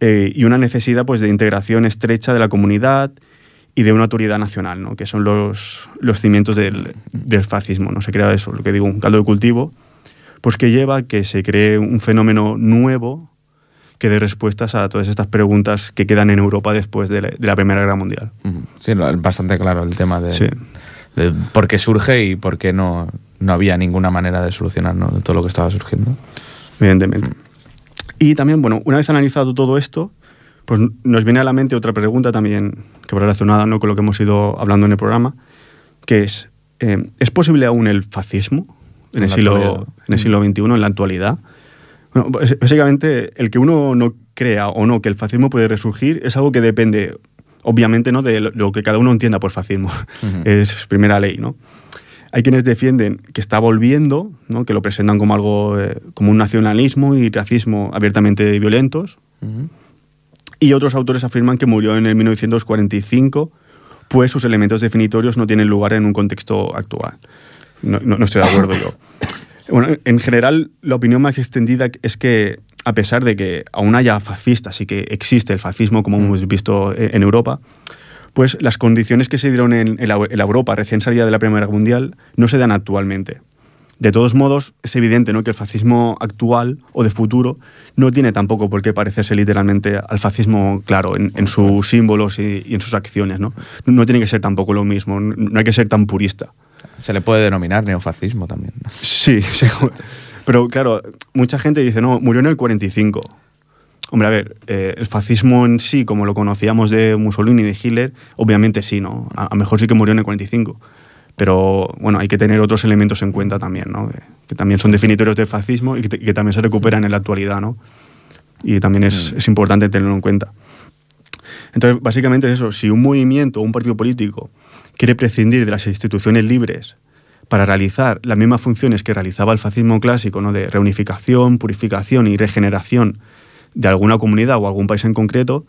eh, y una necesidad pues, de integración estrecha de la comunidad y de una autoridad nacional, ¿no? que son los, los cimientos del, del fascismo. ¿no? Se crea eso, lo que digo, un caldo de cultivo, pues que lleva a que se cree un fenómeno nuevo que dé respuestas a todas estas preguntas que quedan en Europa después de la, de la Primera Guerra Mundial. Sí, bastante claro el tema de, Sí. de por qué surge y por qué no, no había ninguna manera de solucionar ¿no? todo lo que estaba surgiendo. evidentemente. Y también, bueno, una vez analizado todo esto, pues nos viene a la mente otra pregunta también que va relacionada ¿no? con lo que hemos ido hablando en el programa, que es, eh, ¿es posible aún el fascismo en, En el, siglo, en el siglo XXI, en la actualidad? Bueno, básicamente, el que uno no crea o no que el fascismo puede resurgir es algo que depende, obviamente, ¿no? de lo, que cada uno entienda por fascismo. Es primera ley, ¿no? Hay quienes defienden que está volviendo, ¿no? que lo presentan como algo, eh, como un nacionalismo y racismo abiertamente violentos, y otros autores afirman que murió en el 1945, pues sus elementos definitorios no tienen lugar en un contexto actual. No, no- no estoy de acuerdo yo. Bueno, en general, la opinión más extendida es que, a pesar de que aún haya fascistas y que existe el fascismo, como hemos visto en Europa, pues las condiciones que se dieron en, en la, Europa recién salida de la Primera Guerra Mundial no se dan actualmente. De todos modos, es evidente ¿no? que el fascismo actual o de futuro no tiene tampoco por qué parecerse literalmente al fascismo, claro, en, en sus símbolos y, y en sus acciones. ¿no? no tiene que ser tampoco lo mismo, no, no hay que ser tan purista. Se le puede denominar neofascismo también. ¿no? Sí. Pero claro, mucha gente dice, no, murió en el 45. Hombre, a ver, eh, el fascismo en sí, como lo conocíamos de Mussolini y de Hitler, obviamente sí, ¿no? A lo mejor sí que murió en el 45. Pero bueno, hay que tener otros elementos en cuenta también, ¿no? Que, que también son definitorios del fascismo y que, también se recuperan en la actualidad, ¿no? Y también es, es importante tenerlo en cuenta. Entonces, básicamente es eso. Si un movimiento o un partido político quiere prescindir de las instituciones libres para realizar las mismas funciones que realizaba el fascismo clásico, ¿no? de reunificación, purificación y regeneración de alguna comunidad o algún país en concreto,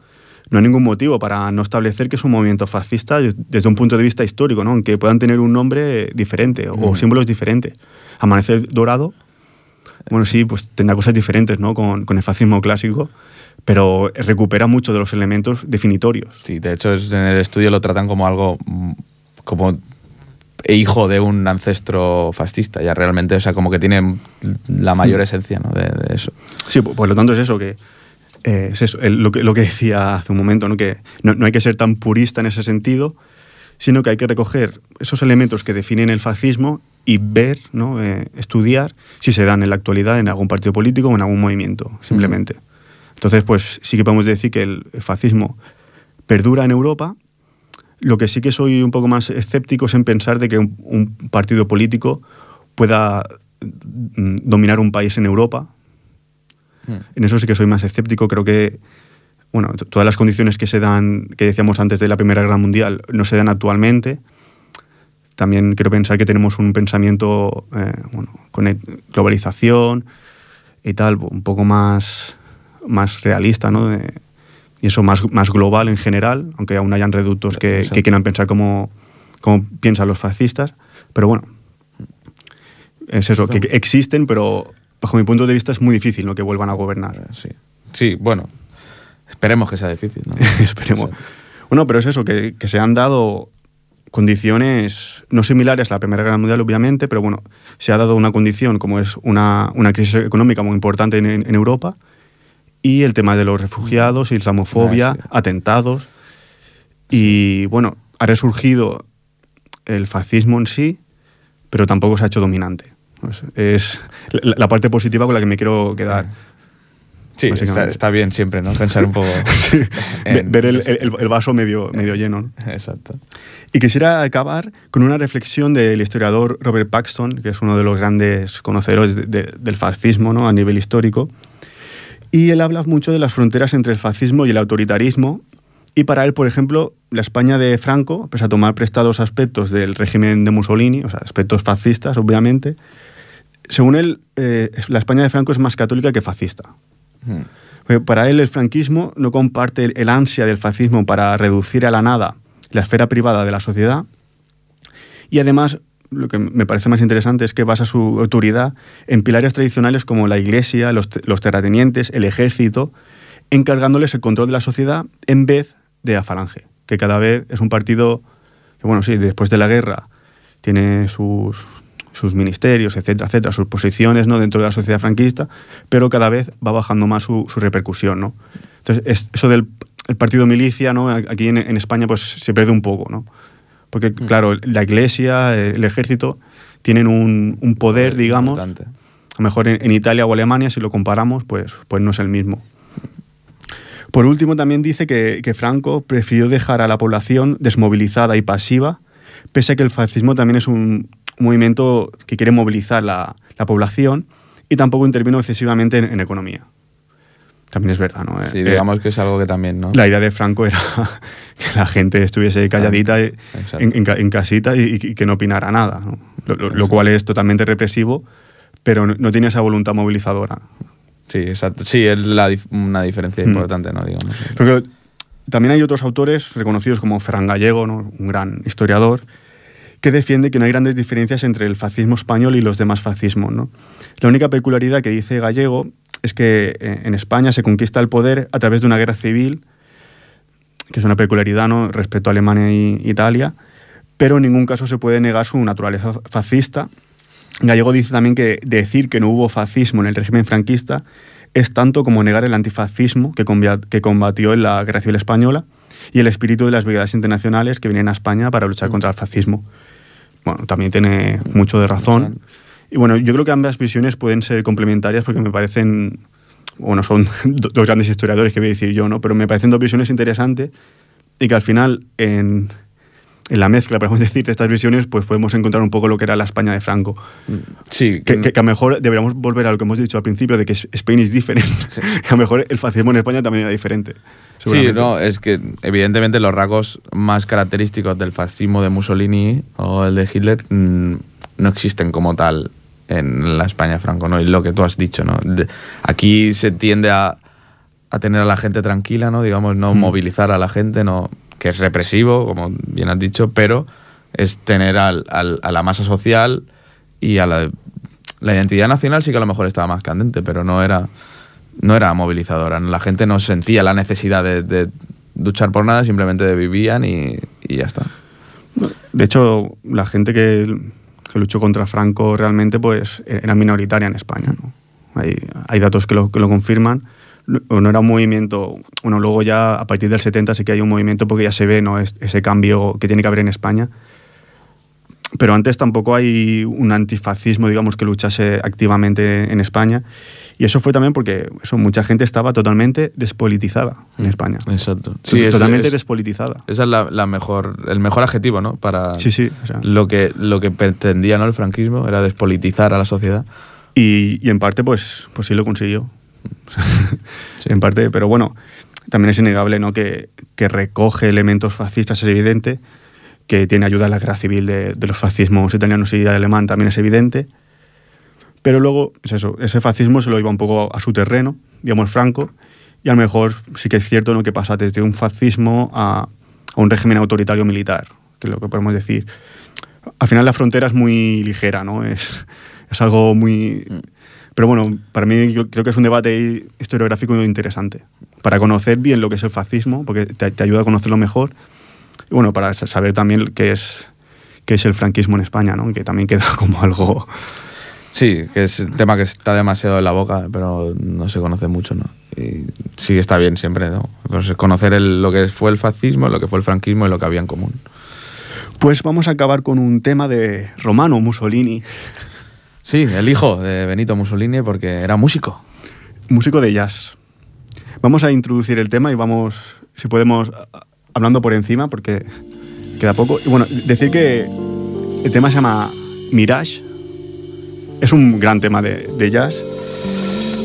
no hay ningún motivo para no establecer que es un movimiento fascista des- desde un punto de vista histórico, ¿no? aunque puedan tener un nombre diferente o Mm. símbolos diferentes. Amanecer Dorado bueno, sí, pues tendrá cosas diferentes, ¿no? Con, con el fascismo clásico, pero recupera muchos de los elementos definitorios. Sí, de hecho es- en el estudio lo tratan como algo mm, como hijo de un ancestro fascista, ya realmente, o sea, como que tiene la mayor esencia ¿no? de, de eso. Sí, por, por lo tanto es eso, que eh, es eso, el- lo, que, lo que decía hace un momento, ¿no? que no, no hay que ser tan purista en ese sentido, sino que hay que recoger esos elementos que definen el fascismo y ver, ¿no? Eh, estudiar si se dan en la actualidad en algún partido político o en algún movimiento, simplemente. Entonces, pues sí que podemos decir que el fascismo perdura en Europa. Lo que sí que soy un poco más escéptico es en pensar de que un, un partido político pueda mm, dominar un país en Europa, en eso sí que soy más escéptico. Creo que, bueno, todas las condiciones que se dan, que decíamos antes de la Primera Guerra Mundial, no se dan actualmente. También quiero pensar que tenemos un pensamiento, eh, bueno, con e- globalización y tal, un poco más, más realista, ¿no? De- y eso más, más global en general, aunque aún hayan reductos que, que quieran pensar como, como piensan los fascistas. Pero bueno, es eso, que existen, pero bajo mi punto de vista es muy difícil ¿no? que vuelvan a gobernar. Sí. sí, bueno, esperemos que sea difícil. ¿no? Esperemos. Bueno, pero es eso, que, que se han dado condiciones no similares a la Primera Guerra Mundial, obviamente, pero bueno, se ha dado una condición como es una, una crisis económica muy importante en, en Europa y el tema de los refugiados, islamofobia, sí. atentados. Y bueno, ha resurgido el fascismo en sí, pero tampoco se ha hecho dominante. Pues es la, la parte positiva con la que me quiero quedar. Sí, está, está bien siempre, ¿no? Pensar un poco. Ve- en- Ver el, el- el vaso medio, medio lleno. ¿no? Exacto. Y quisiera acabar con una reflexión del historiador Robert Paxton, que es uno de los grandes conocedores de- de- del fascismo ¿no? a nivel histórico. Y él habla mucho de las fronteras entre el fascismo y el autoritarismo. Y para él, por ejemplo, la España de Franco, pese a tomar prestados aspectos del régimen de Mussolini, o sea, aspectos fascistas, obviamente, según él, eh, la España de Franco es más católica que fascista. Hmm. Porque Para él el franquismo no comparte el, el ansia del fascismo para reducir a la nada la esfera privada de la sociedad y además lo que me parece más interesante es que basa su autoridad en pilares tradicionales como la iglesia, los, te- los terratenientes, el ejército, encargándoles el control de la sociedad en vez de a Falange, que cada vez es un partido que, bueno, sí, después de la guerra tiene sus, sus ministerios, etcétera, etcétera, sus posiciones ¿no? dentro de la sociedad franquista, pero cada vez va bajando más su, repercusión. ¿no? Entonces, es- eso del el partido milicia, ¿no? aquí en, en España, pues se pierde un poco, ¿no? Porque, claro, la iglesia, eh, el ejército, tienen un, un poder, digamos, a lo mejor en, en Italia o Alemania, si lo comparamos, pues, pues no es el mismo. Por último, también dice que, que Franco prefirió dejar a la población desmovilizada y pasiva, pese a que el fascismo también es un movimiento que quiere movilizar la, la población y tampoco intervino excesivamente en, en economía. También es verdad, ¿no? Sí, Eh, digamos que es algo que también, ¿no? la idea de Franco era que la gente estuviese calladita eh, en, en en casita y, y que no opinara nada, ¿no? lo, lo- cual es totalmente represivo, pero no, no tiene esa voluntad movilizadora. Sí, exacto. Sí, es la una diferencia Hmm. importante, ¿no? Digamos. Porque también hay otros autores reconocidos como Ferran Gallego, ¿no? un gran historiador, que defiende que no hay grandes diferencias entre el fascismo español y los demás fascismos. ¿no? La única peculiaridad que dice Gallego es que eh, en España se conquista el poder a través de una guerra civil, que es una peculiaridad ¿no? respecto a Alemania e Italia, pero en ningún caso se puede negar su naturaleza fascista. Gallego dice también que decir que no hubo fascismo en el régimen franquista es tanto como negar el antifascismo que, combatió en la Guerra Civil Española y el espíritu de las brigadas internacionales que vienen a España para luchar contra el fascismo. Bueno, también tiene mucho de razón. Y bueno, yo creo que ambas visiones pueden ser complementarias porque me parecen, bueno, son do- dos grandes historiadores que voy a decir yo, ¿no? Pero me parecen dos visiones interesantes y que al final en, en la mezcla, podemos decir, de estas visiones, pues podemos encontrar un poco lo que era la España de Franco. Sí, Que, que- que a lo mejor deberíamos volver a lo que hemos dicho al principio, de que Spain is different. Sí. a lo mejor el fascismo en España también era diferente. Sí, no, es que evidentemente los rasgos más característicos del fascismo de Mussolini o el de Hitler mm, no existen como tal en la España franco, ¿no? Y lo que tú has dicho, ¿no? De- aquí se tiende a, a tener a la gente tranquila, ¿no? Digamos, no Mm. movilizar a la gente, no que es represivo, como bien has dicho, pero es tener al- al- a la masa social y a la la identidad nacional sí que a lo mejor estaba más candente, pero no era, no era movilizadora. La gente no sentía la necesidad de, de luchar por nada, simplemente vivían y, y ya está. De hecho, la gente que, que, luchó contra Franco realmente pues, era minoritaria en España. ¿no? Hay, hay, datos que lo, que lo confirman. No era un movimiento, bueno, luego ya a partir del 70 sí que hay un movimiento porque ya se ve ¿no? ese cambio que tiene que haber en España. Pero antes tampoco hay un antifascismo, digamos, que luchase activamente en España. Y eso fue también porque eso, mucha gente estaba totalmente despolitizada en mm, España. Exacto. Sí, totalmente es, despolitizada. Esa es la, la, mejor, el mejor adjetivo, ¿no? Para sí, sí, o sea. lo, que, lo que pretendía ¿no? el franquismo, era despolitizar a la sociedad. Y, y en parte, pues, pues sí lo consiguió. sí. En parte, pero bueno, también es innegable ¿no? que, que recoge elementos fascistas, es evidente, que tiene ayuda a la guerra civil de, de los fascismos italianos y alemán también es evidente pero luego, es eso, ese fascismo se lo iba un poco a su terreno, digamos, Franco, y a lo mejor sí que es cierto ¿no? que pasa desde un fascismo a, a, un régimen autoritario militar, que es lo que podemos decir. Al final la frontera es muy ligera, ¿no? Es, es algo muy... Pero bueno, para mí yo creo que es un debate historiográfico muy interesante, para conocer bien lo que es el fascismo, porque te, te ayuda a conocerlo mejor, bueno, para saber también qué es, qué es el franquismo en España, ¿no? Que también queda como algo Sí, que es un tema que está demasiado en la boca, pero no se conoce mucho, ¿no? Y sí está bien siempre, ¿no? Pues conocer el, lo que fue el fascismo, lo que fue el franquismo y lo que había en común. Pues vamos a acabar con un tema de Romano Mussolini. Sí, el hijo de Benito Mussolini porque era músico. Músico de jazz. Vamos a introducir el tema y vamos, si podemos, hablando por encima porque queda poco. Y bueno, decir que el tema se llama Mirage es un gran tema de, de, jazz.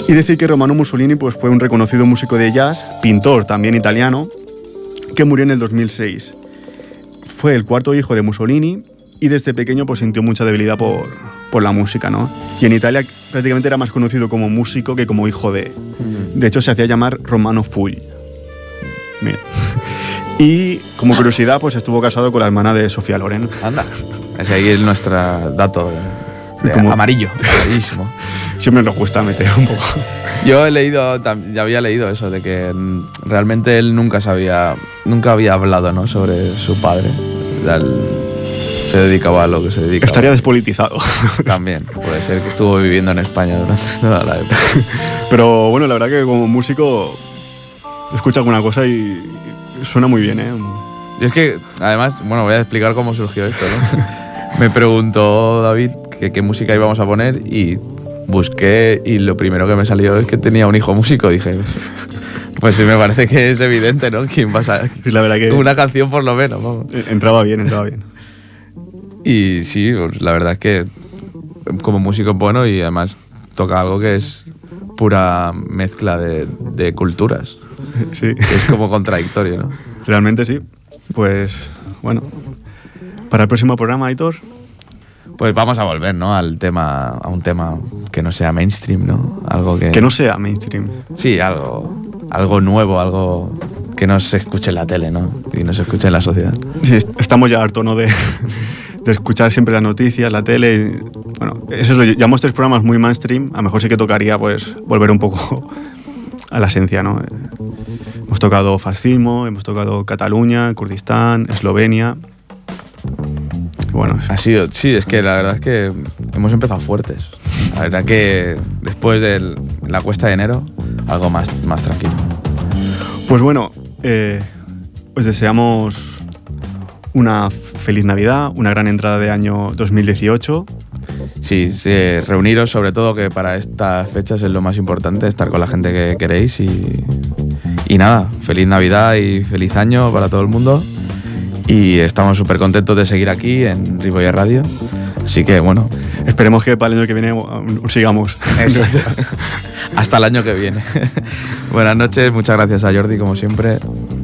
Y decir que Romano Mussolini pues, fue un reconocido músico de jazz, pintor también italiano, que murió en el 2006. Fue el cuarto hijo de Mussolini y desde pequeño pues, sintió mucha debilidad por, por la música. ¿no? Y en Italia prácticamente era más conocido como músico que como hijo de... De hecho se hacía llamar Romano Full. Mira. Y como curiosidad, pues estuvo casado con la hermana de Sofía Loren. Anda. Ese ahí es nuestro dato como amarillo. Amarillisimo. Siempre nos gusta meter un poco. Yo he leído, ya había leído eso, de que realmente él nunca sabía, nunca había hablado ¿no? sobre su padre. se dedicaba a lo que se dedicaba. Estaría despolitizado. También, puede ser que estuvo viviendo en España durante toda la época. Pero bueno, la verdad que como músico escucha alguna cosa y suena muy bien, ¿eh? Y es que, además, bueno, voy a explicar cómo surgió esto, ¿no? Me preguntó David que qué música íbamos a poner y busqué y lo primero que me salió es que tenía un hijo músico. Dije, pues sí, me parece que es evidente, ¿no? ¿Quién va a La verdad que Una canción por lo menos, vamos. Entraba bien, entraba bien. Y sí, pues la verdad es que como músico es bueno y además toca algo que es pura mezcla de, de culturas. Sí. es como contradictorio, ¿no? Realmente sí. Pues bueno, para el próximo programa, Aitor. Pues vamos a volver, ¿no? Al tema, a un tema que no sea mainstream, ¿no? Algo que... Que no sea mainstream. Sí, algo, algo nuevo, algo que no se escuche en la tele, ¿no? Y no se escuche en la sociedad. Sí, estamos ya harto, ¿no? De, de escuchar siempre las noticias, la tele. Y, bueno, es eso, llevamos tres programas muy mainstream. A lo mejor sí que tocaría, pues, volver un poco a la esencia, ¿no? Hemos tocado fascismo, hemos tocado Cataluña, Kurdistán, Eslovenia bueno, ha sido, sí, es que la verdad es que hemos empezado fuertes. La verdad que después de la cuesta de enero, algo más, más tranquilo. Pues bueno, eh, os deseamos una feliz Navidad, una gran entrada de año 2018. Sí, sí, reuniros sobre todo que para estas fechas es lo más importante, estar con la gente que queréis y, y nada, feliz Navidad y feliz año para todo el mundo y estamos súper contentos de seguir aquí en Riboya Radio. Así que bueno. Esperemos que para el año que viene sigamos. Hasta el año que viene. Buenas noches, muchas gracias a Jordi como siempre.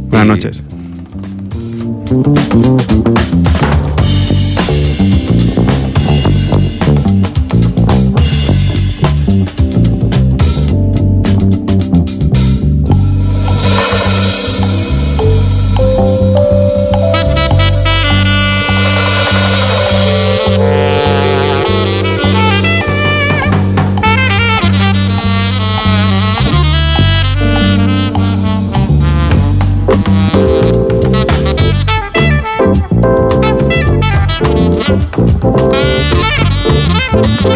Buenas noches. Thank